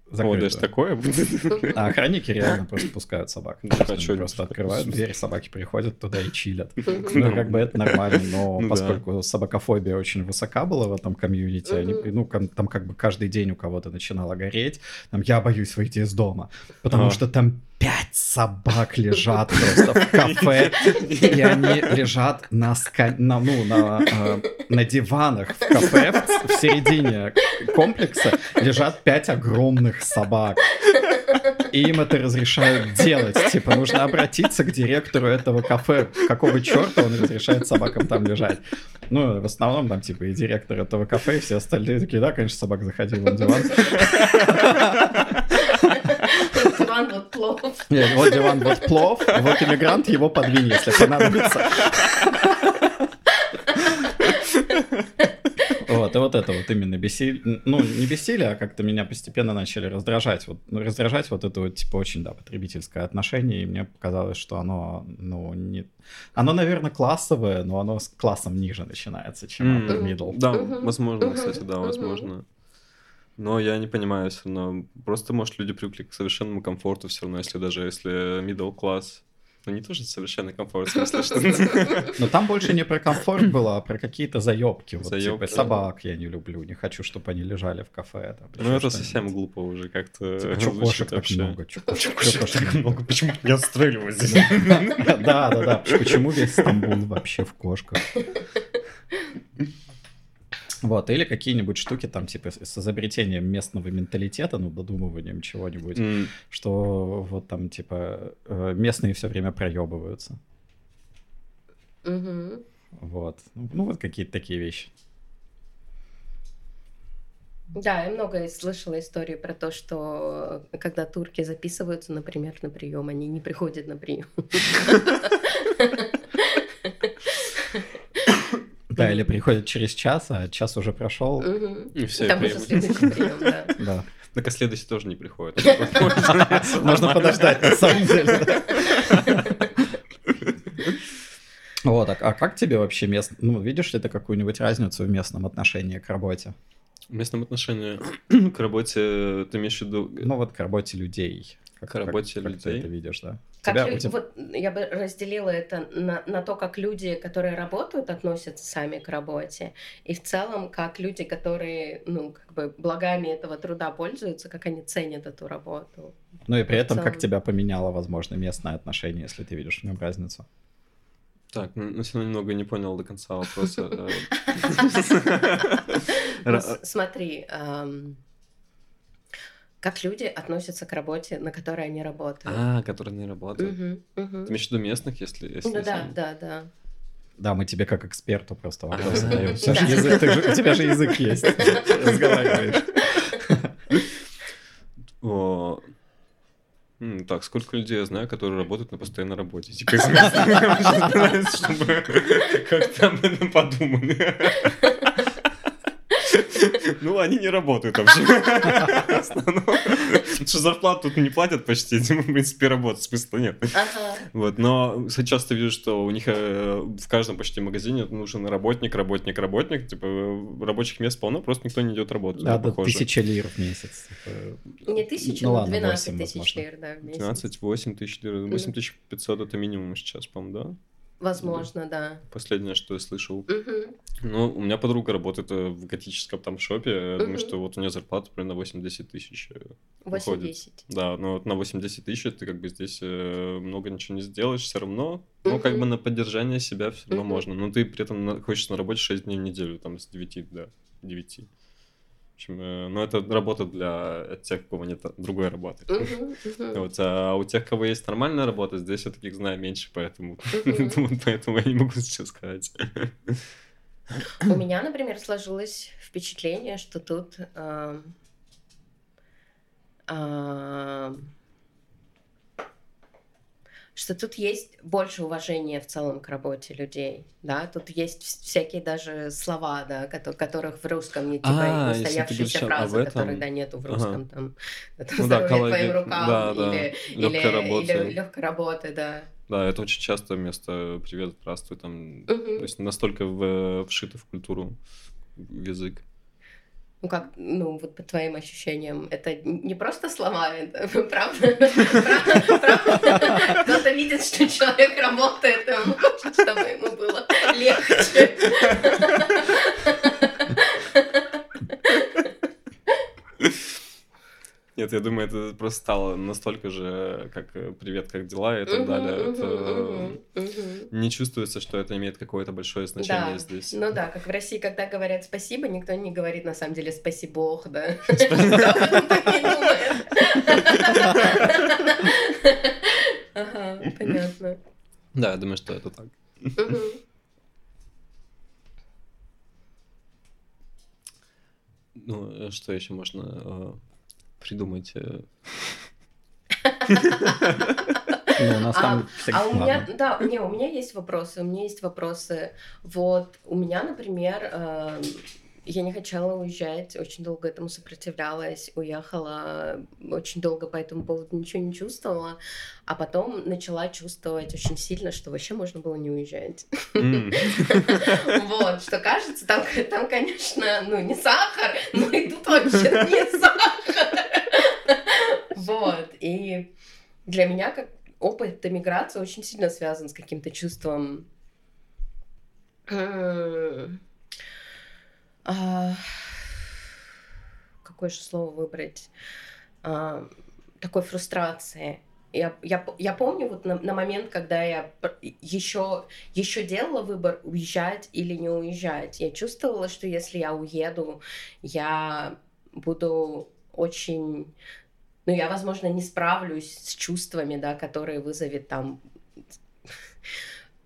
закрытую. О, даже такое будет? А охранники реально просто пускают собак. Да, просто просто открывают дверь, собаки приходят туда и чилят. Ну, как бы это нормально, но ну, поскольку да. собакофобия очень высока была в этом комьюнити, они, ну, там как бы каждый день у кого-то начинало гореть, там, я боюсь выйти из дома, потому а. что там пять собак лежат просто в кафе, и они лежат на, ска... на, ну, на, э, на диванах в кафе в, в середине комплекса лежат пять огромных собак. И им это разрешают делать. Типа, нужно обратиться к директору этого кафе. Какого черта он разрешает собакам там лежать? Ну, в основном там, типа, и директор этого кафе, и все остальные такие, да, конечно, собака заходила на диван. Диван вот плов. Нет, вот диван вот плов, вот иммигрант, его подвинь, если понадобится. Вот, и вот это вот именно бессилие, ну, не бессилие, а как-то меня постепенно начали раздражать. Вот, ну, раздражать вот это вот, типа, очень, да, потребительское отношение, и мне показалось, что оно, ну, не... Оно, наверное, классовое, но оно с классом ниже начинается, чем mm, upper middle. Да, возможно, кстати, да, возможно. Но я не понимаю все равно. Просто, может, люди привыкли к совершенному комфорту все равно, если даже если middle class ну, не тоже совершенно комфорт, в смысле, что... Но там больше не про комфорт было, а про какие-то заебки. Вот, типа, собак я не люблю, не хочу, чтобы они лежали в кафе. Там, ну, это совсем глупо уже как-то. Типа, чё кошек так много? Чё кошек так много? Почему я отстреливаю здесь? Да, да, да. Почему весь Стамбул вообще в кошках? Вот, или какие-нибудь штуки там, типа, с изобретением местного менталитета, ну, додумыванием чего-нибудь, mm. что вот там, типа, э, местные все время проебываются. Mm-hmm. Вот. Ну, ну, вот какие-то такие вещи. Да, я много слышала истории про то, что э, когда турки записываются, например, на прием, они не приходят на прием. Да, или приходят через час, а час уже прошел. И все, Там уже следующий прием, да. Да. Так а следующий тоже не приходит. Можно подождать, на самом деле. Вот, а, а как тебе вообще мест... Ну, видишь ли ты какую-нибудь разницу в местном отношении к работе? В местном отношении к работе ты имеешь в виду... Ну, вот к работе людей. Как, К работе как, Как ты людей? это видишь, да? Как Тебя- лю- тебя- Вот я бы разделила это на, на то, как люди, которые работают, относятся сами к работе, и в целом, как люди, которые, ну, как бы благами этого труда пользуются, как они ценят эту работу. Ну и при этом, как целом. тебя поменяло, возможно, местное отношение, если ты видишь в нем разницу. Так, ну, ну, всё равно немного не понял до конца вопроса. Э, Ну, смотри, ам, как люди относятся к работе, на которой они работают. А, которые не работают. Мгм, мгм. Ты имеешь в виду местных, если... если Ну да, сами? да, да. Да, мы тебе как эксперту просто Ага. вопросы даем. Всё же Да. язык- ты же- У тебя же язык есть. Разговариваешь. Так, сколько людей я знаю, которые работают на постоянной работе? Типа, чтобы как-то об этом подумали. Ну, они не работают вообще. Что зарплату тут не платят почти, этим, в принципе, работать смысла нет. Вот, но я часто вижу, что у них э, в каждом почти магазине нужен работник, работник, работник. Типа рабочих мест полно, просто никто не идет работать. Да, да, похоже. тысяча лир в месяц. типа. Не тысяча, Ну но ладно, 12 восемь, тысяч лир, да, в месяц. 12, 8 тысяч лир. 8 тысяч 500 это минимум сейчас, по-моему, да? Возможно, да. Последнее, что я слышал. Мгм. Ну, у меня подруга работает э, в готическом там шопе. Я думаю, Мгм. что вот у нее зарплата примерно 8-10 тысяч. э, выходит. 8-10. Да, но вот на 8-10 тысяч ты как бы здесь э, много ничего не сделаешь все равно. Ну, как бы на поддержание себя все равно Мгм. можно. Но ты при этом хочешь на работе 6 дней в неделю, там с 9 до 9. Общем, э, ну, это работа для тех, у кого нет другой работы. Мгм, мгм. Вот, а у тех, кого есть нормальная работа, здесь я таких знаю меньше, поэтому, вот поэтому я не могу сейчас сказать. У меня, например, сложилось впечатление, что тут ам, ам, что тут есть больше уважения в целом к работе людей, да, тут есть вс- всякие даже слова, да, кото- которых в русском не типа А, устоявшиеся фразы, которых да нету в Ага. русском там, это Ну да, здоровье твоим рукам да, да, или лёгкой или, работы. или легкой работы, да. Да, это очень часто вместо «привет, здравствуй», там, Мгм. то есть настолько в- вшито в культуру в язык. Ну как, ну вот по твоим ощущениям, это не просто слова, это правда. Кто-то видит, что человек работает, чтобы ему было легче. Нет, я думаю, это просто стало настолько же, как э, «привет, как дела» и так далее. Это не чувствуется, что это имеет какое-то большое значение здесь. ну да, как в России, когда говорят спасибо, никто не говорит на самом деле спаси бог, да. Ага, понятно. Да, я думаю, что это так. Ну, э, что еще можно э, придумать? э? Ну, у нас А- там... А у меня, ладно. да, не, у меня есть вопросы, у меня есть вопросы. Вот, у меня, например, эм, я не хотела уезжать, очень долго этому сопротивлялась, уехала, очень долго по этому поводу ничего не чувствовала, а потом начала чувствовать очень сильно, что вообще можно было не уезжать. Вот, что кажется, там, там, конечно, ну, не сахар, но и тут вообще не сахар. Вот, и для меня как опыт эмиграции очень сильно связан с каким-то чувством м, а, какое же слово выбрать? А, Такой фрустрации. Я, я, я помню вот на, на момент, когда я еще, еще делала выбор, уезжать или не уезжать. Я чувствовала, что если я уеду, я буду очень... Ну, я, возможно, не справлюсь с чувствами, да, которые вызовет там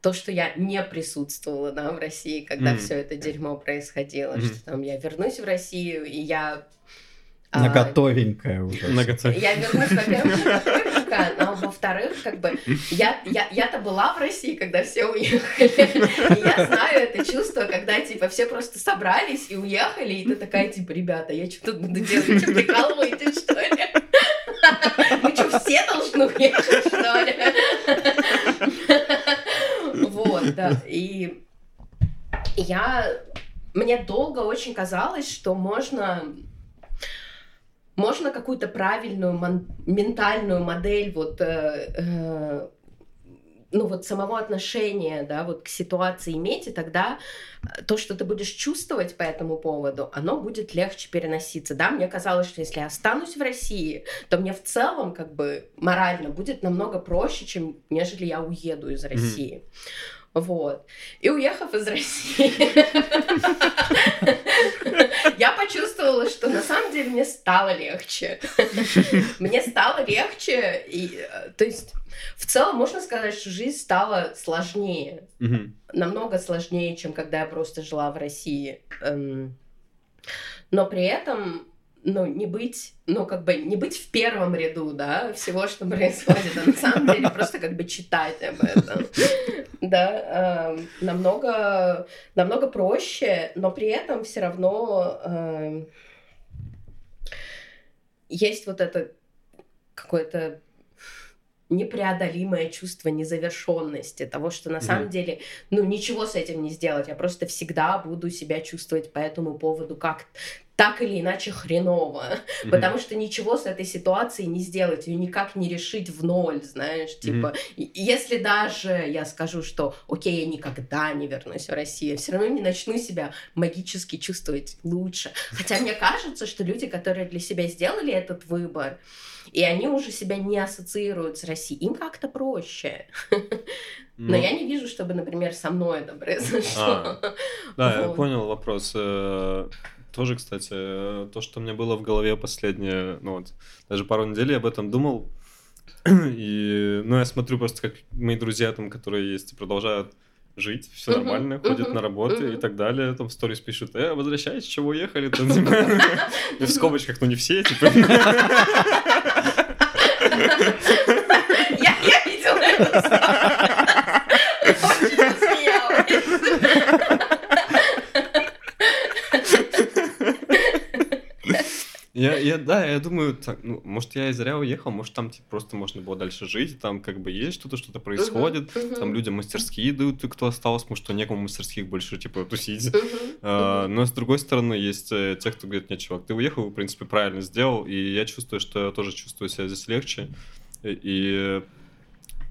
то, что я не присутствовала, да, в России, когда Мгм. все это дерьмо происходило, Мгм. что там я вернусь в Россию, и я... а, На готовенькое уже. На я вернусь, во-первых, готовенькая, но во-вторых, как бы, я, я, я-то была в России, когда все уехали. И я знаю это чувство, когда, типа, все просто собрались и уехали, и ты такая, типа, ребята, я что тут буду делать? Что? Мы что, должны уехать, что ли? Вот, да. И я... Мне долго очень казалось, что можно можно какую-то правильную мон- ментальную модель вот э, э, ну вот самого отношения, да, вот к ситуации иметь, и тогда э, то, что ты будешь чувствовать по этому поводу, оно будет легче переноситься, да, мне казалось, что если я останусь в России, то мне в целом как бы морально будет намного проще, чем нежели я уеду из России. Mm-hmm. Вот. И уехав из России, я почувствовала, что на самом деле мне стало легче. Мне стало легче, и, э, то есть в целом можно сказать, что жизнь стала сложнее. Намного сложнее, чем когда я просто жила в России. Эм, но при этом ну, не быть, ну, как бы, не быть в первом ряду, да, всего, что происходит, а на самом деле просто как бы читать об этом, да, э, намного, намного проще, но при этом все равно э, есть вот это какое-то непреодолимое чувство незавершенности, того, что на mm-hmm. самом деле, ну, ничего с этим не сделать, я просто всегда буду себя чувствовать по этому поводу как так или иначе хреново, mm-hmm. потому что ничего с этой ситуацией не сделать, ее никак не решить в ноль, знаешь, типа, mm-hmm. если даже я скажу, что, окей, я никогда не вернусь в Россию, я все равно не начну себя магически чувствовать лучше, хотя мне кажется, что люди, которые для себя сделали этот выбор, и они уже себя не ассоциируют с Россией. Им как-то проще. Но ну. я не вижу, чтобы, например, со мной это произошло. А, да, я понял вопрос. Э, тоже, кстати, то, что меня было в голове последнее, ну вот, даже пару недель я об этом думал. И, ну, я смотрю просто, как мои друзья там, которые есть, продолжают жить, все uh-huh, нормально, uh-huh, ходят на работу uh-huh. и так далее. Там в сторис пишут, э, возвращайтесь, чего уехали? Типа, и в скобочках, ну не все, типа. Я видела это. Я, я, да, я думаю, так, ну, может, я и зря уехал, может, там типа, просто можно было дальше жить, там как бы есть что-то, что-то происходит, uh-huh, uh-huh. там людям мастерские дают, и кто остался, потому что некому мастерских больше, типа, тусить. Uh-huh, uh-huh. но, с другой стороны, есть э, те, кто говорит, нет, чувак, ты уехал, в принципе, правильно сделал, и я чувствую, что я тоже чувствую себя здесь легче, и, и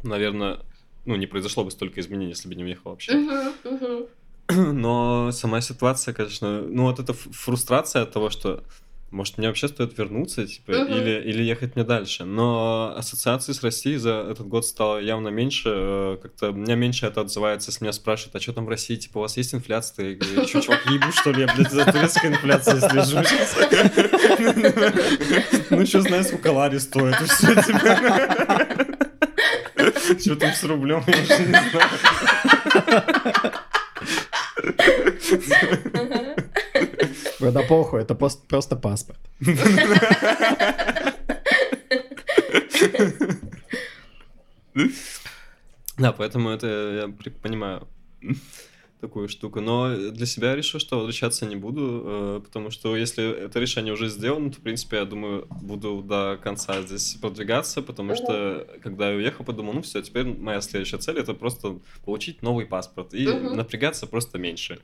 наверное, ну, не произошло бы столько изменений, если бы не уехал вообще. Uh-huh, uh-huh. Но сама ситуация, конечно, ну, вот эта фрустрация от того, что может, мне вообще стоит вернуться, типа, угу. или, или ехать мне дальше. Но ассоциации с Россией за этот год стало явно меньше. Э, как-то меня меньше это отзывается, если меня спрашивают, а что там в России, типа, у вас есть инфляция? Я говорю, что, чувак, ебу, что ли, я, блядь, за турецкой инфляцией слежу сейчас. Ну, что знаю, сколько лари стоит, и все, типа. Что там с рублем, я уже не знаю. Это похуй, это просто паспорт. Да, поэтому это я понимаю такую штуку. Но для себя я решил, что возвращаться не буду, э, потому что если это решение уже сделано, то, в принципе, я думаю, буду до конца здесь продвигаться, потому что, когда я уехал, подумал, ну все, теперь моя следующая цель — это просто получить новый паспорт и напрягаться просто меньше.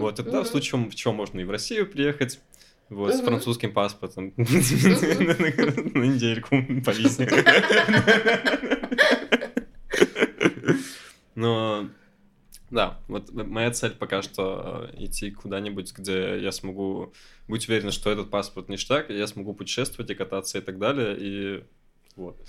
Вот, и тогда в случае чего можно и в Россию приехать, вот, с французским паспортом. На недельку повиснет. Но да, вот моя цель пока что э, идти куда-нибудь, где я смогу быть уверен, что этот паспорт ништяк, и я смогу путешествовать и кататься и так далее, и вот.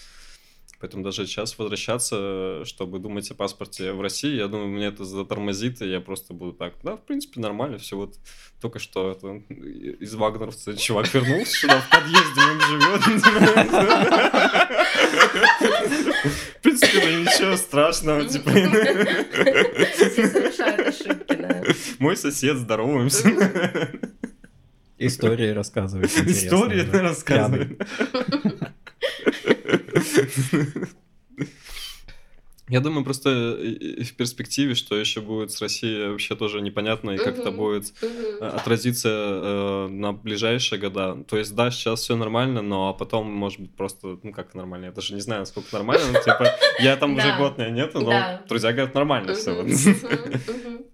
Поэтому даже сейчас возвращаться, чтобы думать о паспорте в России, я думаю, мне это затормозит, и я просто буду так, да, в принципе, нормально, все вот только что это, из вагнеровца чувак вернулся сюда, в подъезде он живет. В принципе, ну ничего страшного, типа. Все совершают ошибки, да. Мой сосед, здороваемся. Истории рассказывает. Истории рассказывает. Я думаю, просто э, в перспективе, что еще будет с Россией, вообще тоже непонятно, и как это будет э, отразиться э, на ближайшие года. То есть, да, сейчас все нормально, но а потом, может быть, просто, ну как нормально, я даже не знаю, насколько нормально, но, типа, я там уже год меня нету, но друзья говорят, нормально все.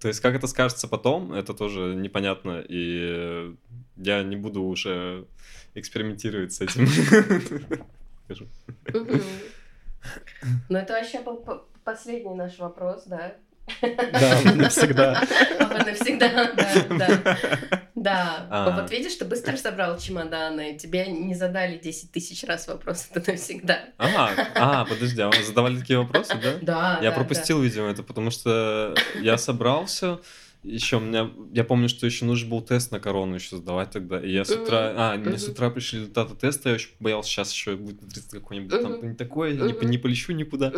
То есть, как это скажется потом, это тоже непонятно, и я не буду уже экспериментировать с этим. Ну, это вообще был последний наш вопрос, да? Да, навсегда. Навсегда, да, да. Да, а. вот видишь, ты быстро собрал чемоданы, тебе не задали 10 тысяч раз вопрос, это навсегда. Ага, а, подожди, а вы задавали такие вопросы, да? Да, Я пропустил, видимо, это, потому что я собрался, еще у меня, я помню, что еще нужен был тест на корону еще сдавать тогда. И я с утра, а, мне с утра пришли результаты теста, я очень боялся, сейчас еще будет какой-нибудь там не такое, не, не полечу никуда.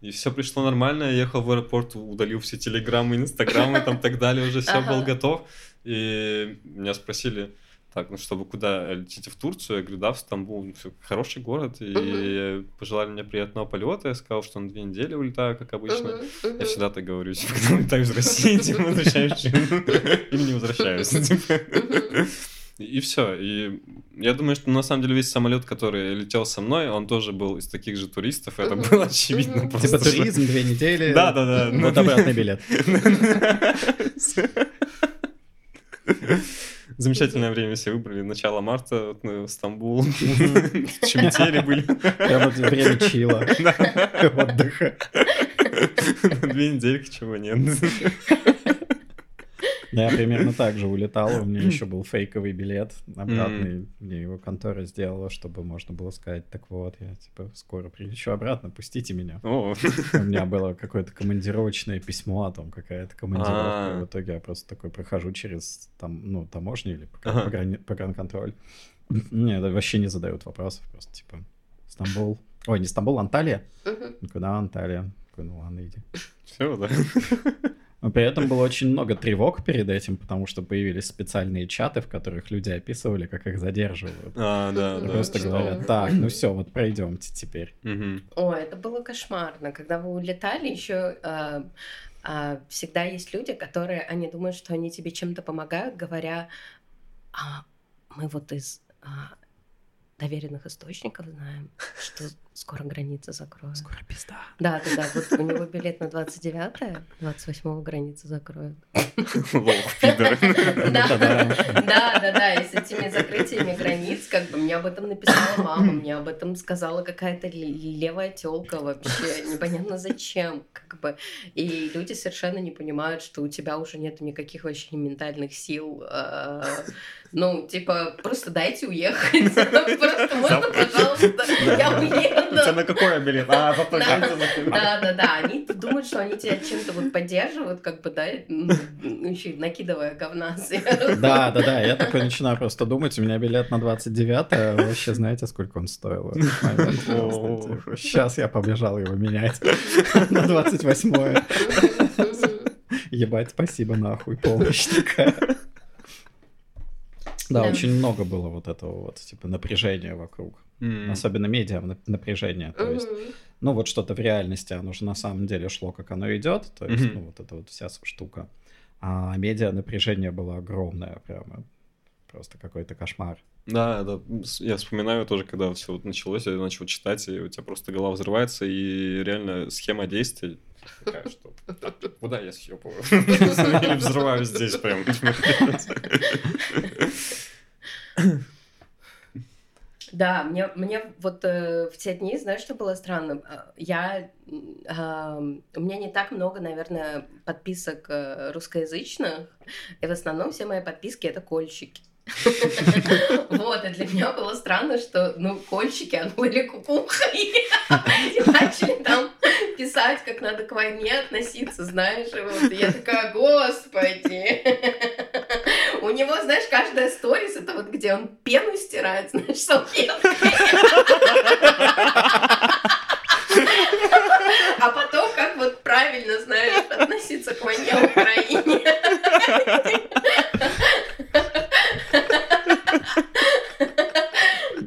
И все пришло нормально, я ехал в аэропорт, удалил все телеграммы, инстаграмы, там так далее, уже все был готов. И меня спросили, так, ну чтобы куда летите в Турцию? Я говорю, да, в Стамбул. Ну, все, хороший город. И uh-huh. пожелали мне приятного полета. Я сказал, что на две недели улетаю, как обычно. Uh-huh. Uh-huh. Я всегда так говорю, типа, когда улетаю из России, типа, возвращаюсь или не возвращаюсь. Типа. И все. И я думаю, что на самом деле весь самолет, который летел со мной, он тоже был из таких же туристов. Это было очевидно. Типа туризм, две недели. Да, да, да. Вот обратный билет. Замечательное время себе выбрали. Начало марта, в Стамбул. В Чемтеле были. Прямо время чила. Отдыха. Две недельки, чего нет. Я примерно так же улетал, у меня еще был фейковый билет обратный, мне его контора сделала, чтобы можно было сказать, так вот, я типа скоро прилечу обратно, пустите меня. У меня было какое-то командировочное письмо, там какая-то командировка, а. в итоге я просто такой прохожу через там, ну, таможню или погранконтроль. Нет, вообще не задают вопросов, просто типа Стамбул. Ой, не Стамбул, Анталия. Куда Анталия? Ну ладно, иди. Все, да. Но при этом было очень много тревог перед этим, потому что появились специальные чаты, в которых люди описывали, как их задерживают. А, да, да. Просто говорят, так, ну все, вот пройдемте теперь. О, это было кошмарно. Когда вы улетали, еще а, а, всегда есть люди, которые, они думают, что они тебе чем-то помогают, говоря, а, мы вот из а, доверенных источников знаем, что скоро границы закроют. Скоро пизда. Да, да, да. Вот у него билет на 29-е, 28-го границы закроют. Лох, пидор. Да, да, да. И с этими закрытиями границ, как бы мне об этом написала мама, мне об этом сказала какая-то левая телка вообще, непонятно зачем, как бы. И люди совершенно не понимают, что у тебя уже нет никаких вообще ментальных сил а, ну, типа, просто дайте уехать. Просто можно, пожалуйста, я уеду. У тебя на какой билет? А, потом Да, да, да. Они думают, что они тебя чем-то вот поддерживают, как бы, да, ну, еще накидывая говна Да, да, да. Я такой начинаю просто думать, у меня билет на 29 а вообще знаете, сколько он стоил? Сейчас я побежал его менять на 28 Ебать, спасибо нахуй, помощь такая. Да, да, очень много было вот этого вот, типа, напряжения вокруг. Mm. Особенно медиа напряжение. То mm-hmm. есть, ну, вот что-то в реальности, оно же на самом деле шло, как оно идет. То есть, mm-hmm. ну, вот эта вот вся штука. А медиа напряжение было огромное, прямо. Просто какой-то кошмар. Да, да, я вспоминаю тоже, когда все вот началось, я начал читать, и у тебя просто голова взрывается, и реально схема действий такая, что куда я съебываю? Или взрываю здесь прям. Да, мне, мне вот э, в те дни, знаешь, что было странно? Э, я, э, у меня не так много, наверное, подписок э, русскоязычных, и в основном все мои подписки — это кольщики. Вот, и для меня было странно, что, ну, кольщики, они были кукухой, и начали там писать, как надо к войне относиться, знаешь, и вот я такая, господи. У него, знаешь, каждая сторис, это вот где он пену стирает, знаешь, салфеткой. А потом, как вот правильно, знаешь, относиться к войне в Украине.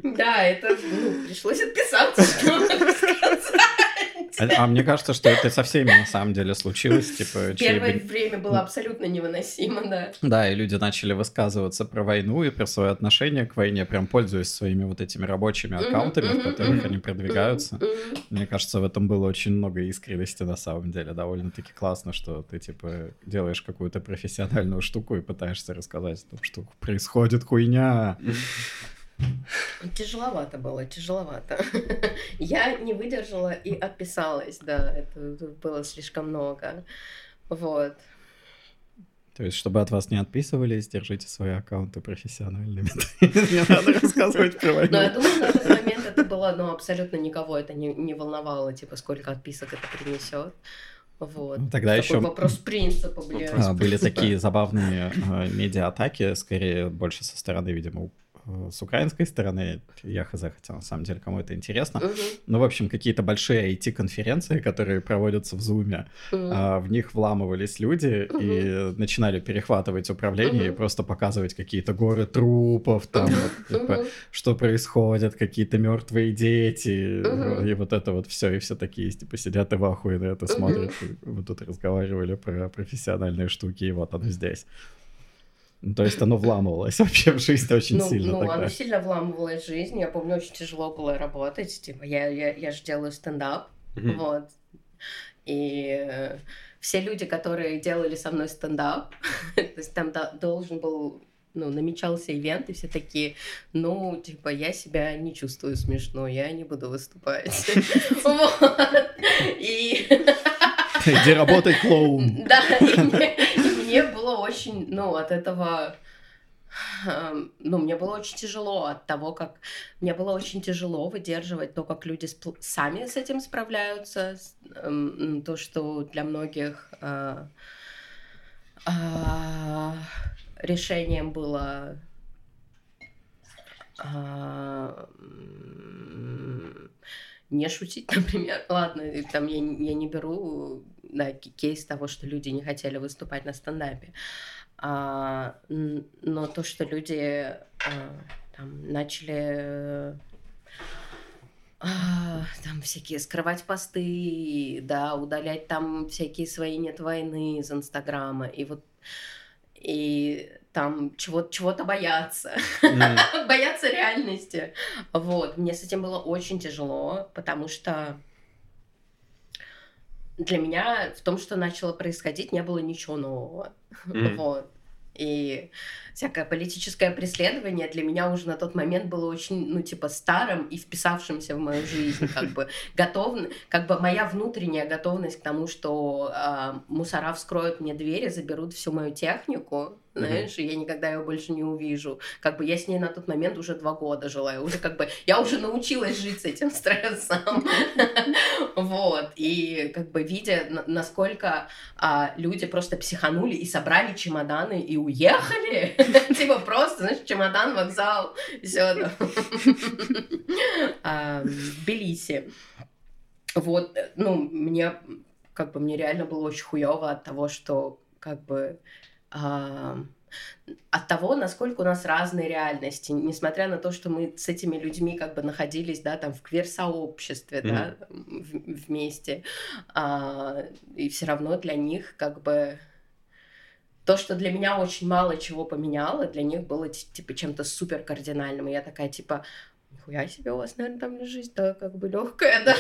Да, это ну, пришлось отписаться, что сказать. А, а мне кажется, что это со всеми на самом деле случилось. Типа, Первое чьи... время было абсолютно невыносимо, да. Да, и люди начали высказываться про войну и про свое отношение к войне, прям пользуясь своими вот этими рабочими аккаунтами, в которых они продвигаются. Мне кажется, в этом было очень много искренности на самом деле. Довольно-таки классно, что ты, типа, делаешь какую-то профессиональную штуку и пытаешься рассказать о том, что происходит хуйня. Тяжеловато было, тяжеловато. Я не выдержала и отписалась, да, это было слишком много. Вот. То есть, чтобы от вас не отписывались, держите свои аккаунты профессиональными. Не надо рассказывать про войну. Но я думаю, на тот момент это было, ну, абсолютно никого это не, волновало, типа, сколько отписок это принесет. Вот. Тогда Такой еще вопрос принципа, блядь. А, были такие забавные э, медиа-атаки, скорее больше со стороны, видимо, с украинской стороны, я хз, хотя на самом деле кому это интересно. Uh-huh. Ну, в общем, какие-то большие IT-конференции, которые проводятся в Zoom, uh-huh. а, в них вламывались люди uh-huh. и начинали перехватывать управление uh-huh. и просто показывать какие-то горы трупов, там, вот, типа, uh-huh. что происходит, какие-то мертвые дети, uh-huh. и вот это вот все, и все такие, типа, сидят и в ахуе на это uh-huh. смотрят. Мы тут разговаривали про профессиональные штуки, и вот оно здесь. Ну, то есть оно вламывалось вообще в жизнь очень ну, сильно. Ну, тогда. оно сильно вламывалось в жизнь. Я помню, очень тяжело было работать. Типа, я, я, я же делаю стендап. Mm-hmm. Вот. И э, все люди, которые делали со мной стендап, то есть там да, должен был ну, намечался ивент, и все такие, ну, типа, я себя не чувствую смешно, я не буду выступать. Вот. И... Иди работай клоун. Да, мне было очень, ну, от этого эм, ну, мне было очень тяжело от того, как... Мне было очень тяжело выдерживать то, как люди сами с этим справляются, эм, то, что для многих э, э, решением было э, не шутить, например. Ладно, там я, я не беру да, кейс того, что люди не хотели выступать на стендапе. А, но то, что люди а, там, начали а, там всякие скрывать посты, да, удалять там всякие свои нет войны из Инстаграма, и вот и там чего- чего-то бояться, mm. бояться реальности. Вот, мне с этим было очень тяжело, потому что для меня в том, что начало происходить, не было ничего нового. Mm. Вот. И всякое политическое преследование для меня уже на тот момент было очень, ну, типа, старым и вписавшимся в мою жизнь, как бы, готов, как бы моя внутренняя готовность к тому, что э, мусора вскроют мне двери, заберут всю мою технику, знаешь, mm-hmm. и я никогда ее больше не увижу. Как бы я с ней на тот момент уже два года жила, я уже как бы, я уже научилась жить с этим стрессом. Вот, и как бы видя, насколько а, люди просто психанули и собрали чемоданы и уехали, типа просто, знаешь, чемодан, вокзал, все в Тбилиси. Вот, ну, мне как бы мне реально было очень хуево от того, что как бы от того, насколько у нас разные реальности, несмотря на то, что мы с этими людьми как бы находились, да, там в квир-сообществе, mm-hmm. да, в, вместе, а, и все равно для них как бы то, что для меня очень мало чего поменяло, для них было типа чем-то супер кардинальным, и я такая типа, нихуя себе у вас, наверное, там жизнь-то как бы легкая, да.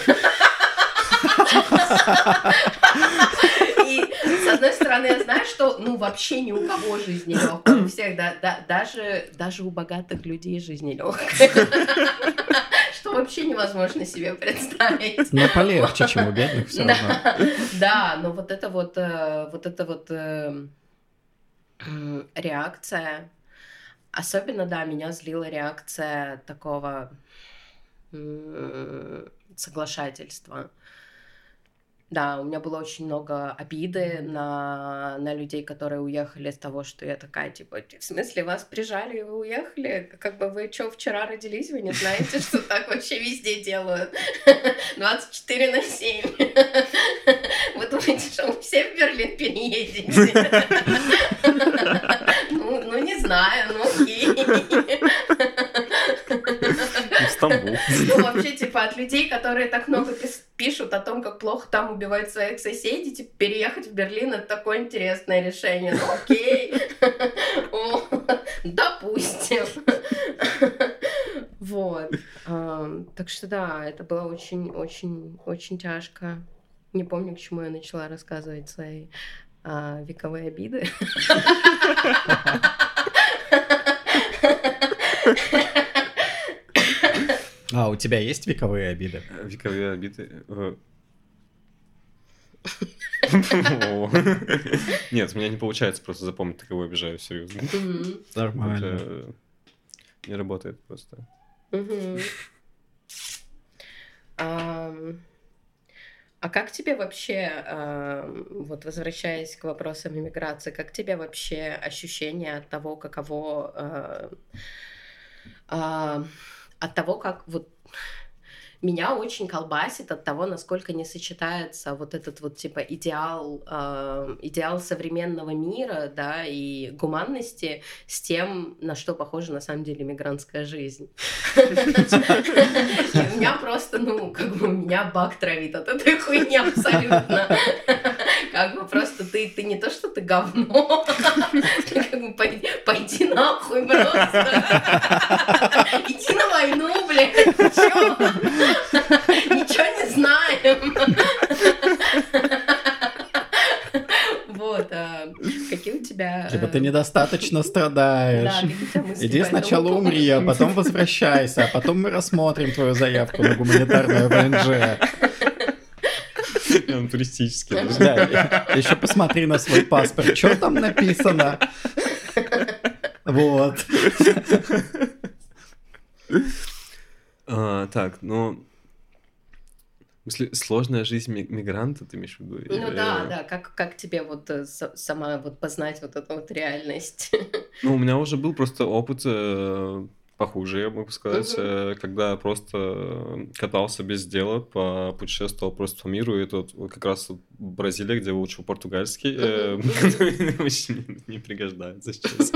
И с одной стороны, я знаю, что ну вообще ни у кого жизнь не легкая. У всех, да, да, даже, даже у богатых людей жизнь не легкая. Что вообще невозможно себе представить. Но полегче, чем у бедных все равно. Да, но вот это вот, э, вот это вот э, реакция, особенно, да, меня злила реакция такого соглашательства. Да, у меня было очень много обиды на, на людей, которые уехали с того, что я такая, типа, в смысле, вас прижали и вы уехали? Как бы вы что, вчера родились? Вы не знаете, что так вообще везде делают? 24 на 7. Вы думаете, что мы все в Берлин переедете? Ну, ну не знаю, ну окей. Стамбул. Ну, вообще, типа, от людей, которые так много пишут о том, как плохо там убивают своих соседей, типа, переехать в Берлин — это такое интересное решение. Ну, окей. Допустим. Вот. Так что да, это было очень-очень-очень тяжко. Не помню, к чему я начала рассказывать свои а, вековые обиды. А, у тебя есть вековые обиды? Вековые обиды? Э. Нет, у меня не получается просто запомнить, кого обижаю, серьезно. Нормально. Не работает просто. А как тебе вообще, вот возвращаясь к вопросам иммиграции, как тебе вообще ощущение от того, каково от того, как вот меня очень колбасит от того, насколько не сочетается вот этот вот типа идеал, э, идеал современного мира, да, и гуманности с тем, на что похожа на самом деле мигрантская жизнь. У меня просто, ну, как бы меня бак травит от этой хуйни абсолютно. Как бы просто ты, ты не то, что ты говно, как бы пойди, пойди нахуй просто. Иди на войну, блядь? Ничего не знаем. Вот, а какие у тебя... Типа ты недостаточно страдаешь. Да, Иди сначала умри, а потом возвращайся, а потом мы рассмотрим твою заявку на гуманитарное ВНЖ. Он туристический. Да, еще посмотри на свой паспорт, что там написано. Вот. А, так, ну, смысле, сложная жизнь мигранта, ты имеешь в виду? Ну да, да, как, как тебе вот э, сама вот познать вот эту вот реальность? Ну, у меня уже был просто опыт э, похуже, я могу сказать, угу. когда просто катался без дела, путешествовал просто по миру, и тут как раз Бразилия, где выучил португальский, очень не пригождается сейчас.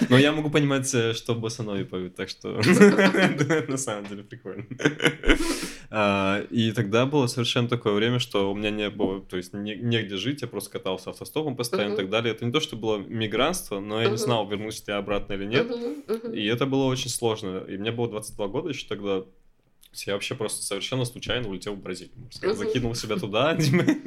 Но я могу понимать, что босанови поют, так что на самом деле прикольно. А, и тогда было совершенно такое время, что у меня не было, то есть негде жить, я просто катался автостопом постоянно и так далее. Это не то, что было мигрантство, но я не знал, вернусь я обратно или нет. И это было очень сложно. И мне было 22 года еще тогда. Я вообще просто совершенно случайно улетел в Бразилию. Закинул себя туда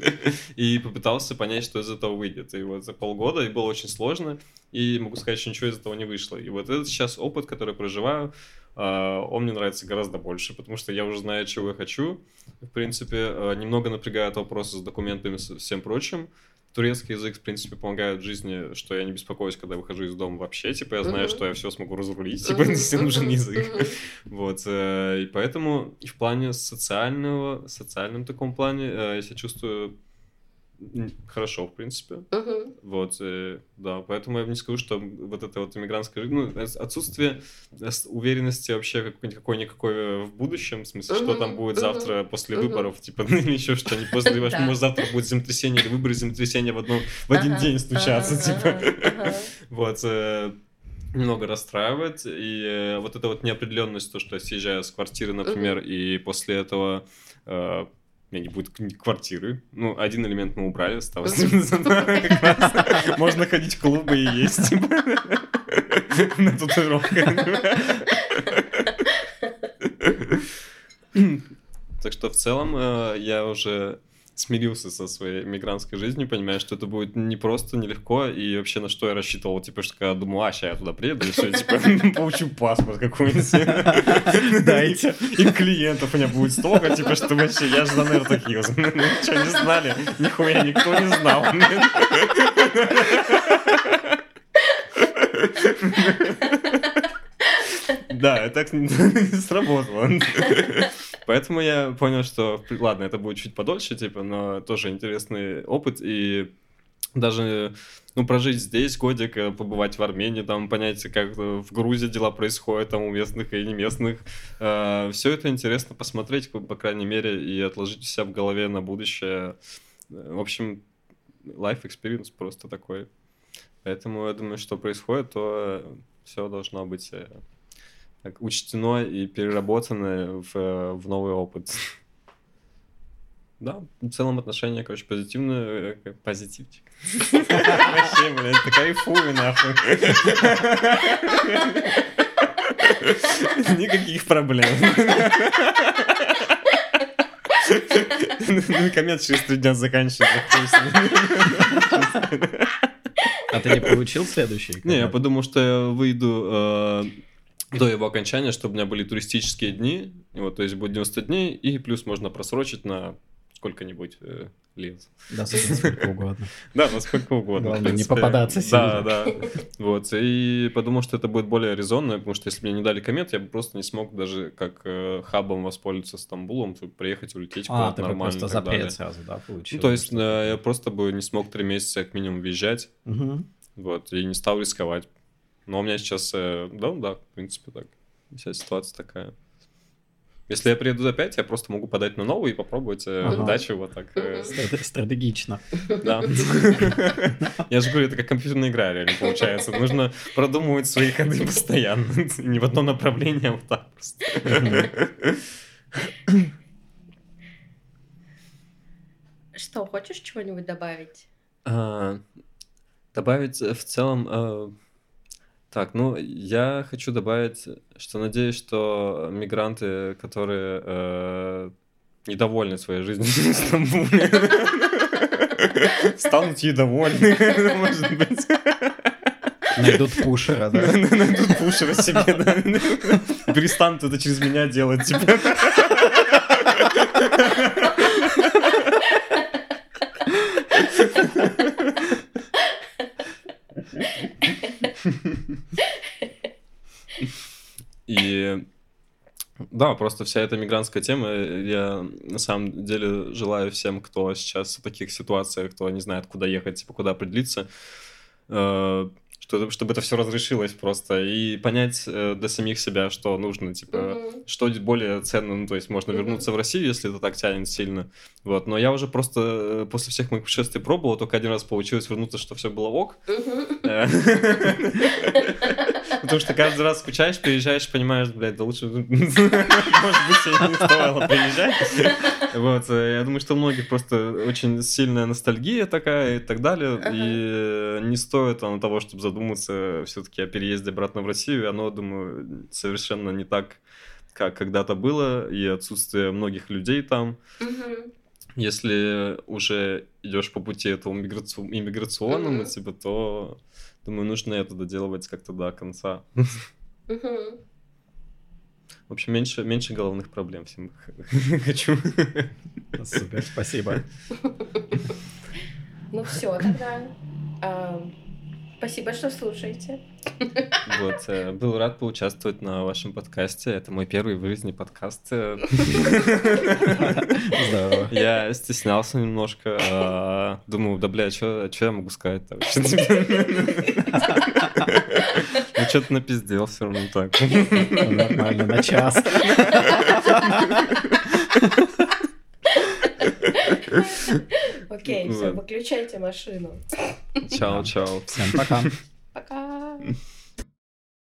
и попытался понять, что из этого выйдет. И вот за полгода и было очень сложно. И могу сказать, что ничего из этого не вышло. И вот этот сейчас опыт, который проживаю, он мне нравится гораздо больше, потому что я уже знаю, чего я хочу. В принципе, а, немного напрягает вопросы с документами и всем прочим турецкий язык, в принципе, помогает в жизни, что я не беспокоюсь, когда выхожу из дома вообще, типа, я знаю, uh-huh. что я все смогу разрулить, типа, uh-huh. если нужен язык. Uh-huh. Вот, э, и поэтому и в плане социального, социальном таком плане э, я себя чувствую хорошо, в принципе. Uh-huh. Вот, э, да, поэтому я не скажу, что вот это вот иммигрантская жизнь, ну, отсутствие уверенности вообще какой-никакой в будущем, в смысле, uh-huh. что там будет uh-huh. завтра после uh-huh. выборов, типа, ну, еще что-нибудь после, может, завтра будет землетрясение или выборы землетрясения в, одном, в один день стучаться, типа. Вот, э, много расстраивает, и э, вот эта вот неопределенность, то, что я съезжаю с квартиры, например, и после этого у меня не будет квартиры. Ну, один элемент мы убрали, осталось. Можно ходить в клубы и есть. Типа. На татуировках. Так что в целом э, я уже смирился со своей мигрантской жизнью, понимая, что это будет не просто, нелегко, и вообще на что я рассчитывал, типа, что когда думал, а, сейчас я туда приеду, и все, типа, получу паспорт какой-нибудь. Дайте. И клиентов у меня будет столько, типа, что вообще, я же за Нерта. Ну, что, не знали? Нихуя никто не знал. Да, это так не сработало. Поэтому я понял, что, ладно, это будет чуть подольше, типа, но тоже интересный опыт, и даже ну, прожить здесь годик, э, побывать в Армении, там, понять, как в Грузии дела происходят, там, у местных и не местных. Э, все это интересно посмотреть, по, крайней мере, и отложить себя в голове на будущее. В общем, life experience просто такой. Поэтому я думаю, что происходит, то все должно быть э, учтено и переработано в, в новый опыт. Да, в целом отношения, короче, позитивные, э, позитивчик. Вообще, блядь, ты кайфуй, нахуй. Никаких проблем. Ну, коммент через три дня заканчивается. А ты не получил следующий? Не, я подумал, что я выйду э, до его окончания, чтобы у меня были туристические дни. Вот, то есть будет 90 дней, и плюс можно просрочить на сколько-нибудь э, лет. Да, сколько угодно. Да, насколько угодно. Главное, не попадаться сильно. Да, да. Вот, и подумал, что это будет более резонно, потому что если бы мне не дали коммент, я бы просто не смог даже как э, хабом воспользоваться Стамбулом, приехать, улететь а, куда-то нормально. А, просто запрет сразу, да, получил? Ну, то есть я просто бы не смог три месяца как минимум въезжать, вот, и не стал рисковать. Но у меня сейчас, э, да, да, в принципе, так. Вся ситуация такая. Если я приеду за 5, я просто могу подать на новый и попробовать э, ага. дачу вот так. Э. Стратегично. Да. Я же говорю, это как компьютерная игра реально получается. Нужно продумывать свои ходы постоянно. Не в одно направление, а вот так просто. Что, хочешь чего-нибудь добавить? А, добавить в целом так, ну, я хочу добавить, что надеюсь, что мигранты, которые э, недовольны своей жизнью в Стамбуле, станут ей довольны, может быть. Найдут пушера, да? Найдут пушера себе, да. Перестанут это через меня делать, типа. Да, просто вся эта мигрантская тема, я на самом деле желаю всем, кто сейчас в таких ситуациях, кто не знает, куда ехать, типа, куда определиться, э, что, чтобы это все разрешилось просто, и понять э, для самих себя, что нужно, типа, mm-hmm. что более ценно, ну, то есть можно mm-hmm. вернуться в Россию, если это так тянет сильно, вот, но я уже просто э, после всех моих путешествий пробовал, только один раз получилось вернуться, что все было ок. Потому что каждый раз скучаешь, приезжаешь, понимаешь, блядь, да лучше, может быть, не стоило приезжать. Вот, э, я думаю, что у многих просто очень сильная ностальгия такая и так далее, и не стоит оно того, чтобы задуматься все-таки о переезде обратно в Россию, оно, думаю, совершенно не так, как когда-то было, и отсутствие многих людей там. Если уже идешь по пути этого иммиграционному, типа, то Думаю, нужно это доделывать как-то до конца. В общем, меньше, меньше головных проблем всем хочу. Супер, спасибо. Ну все, тогда. Спасибо, что слушаете. Вот, э, был рад поучаствовать на вашем подкасте. Это мой первый в жизни подкаст. Здорово. Я стеснялся немножко. А, думаю, да, бля, что я могу сказать-то вообще? Ну, что-то напиздел все равно так. Нормально, на час. Окей, все, выключайте машину. Чао, чао. Всем пока. Пока.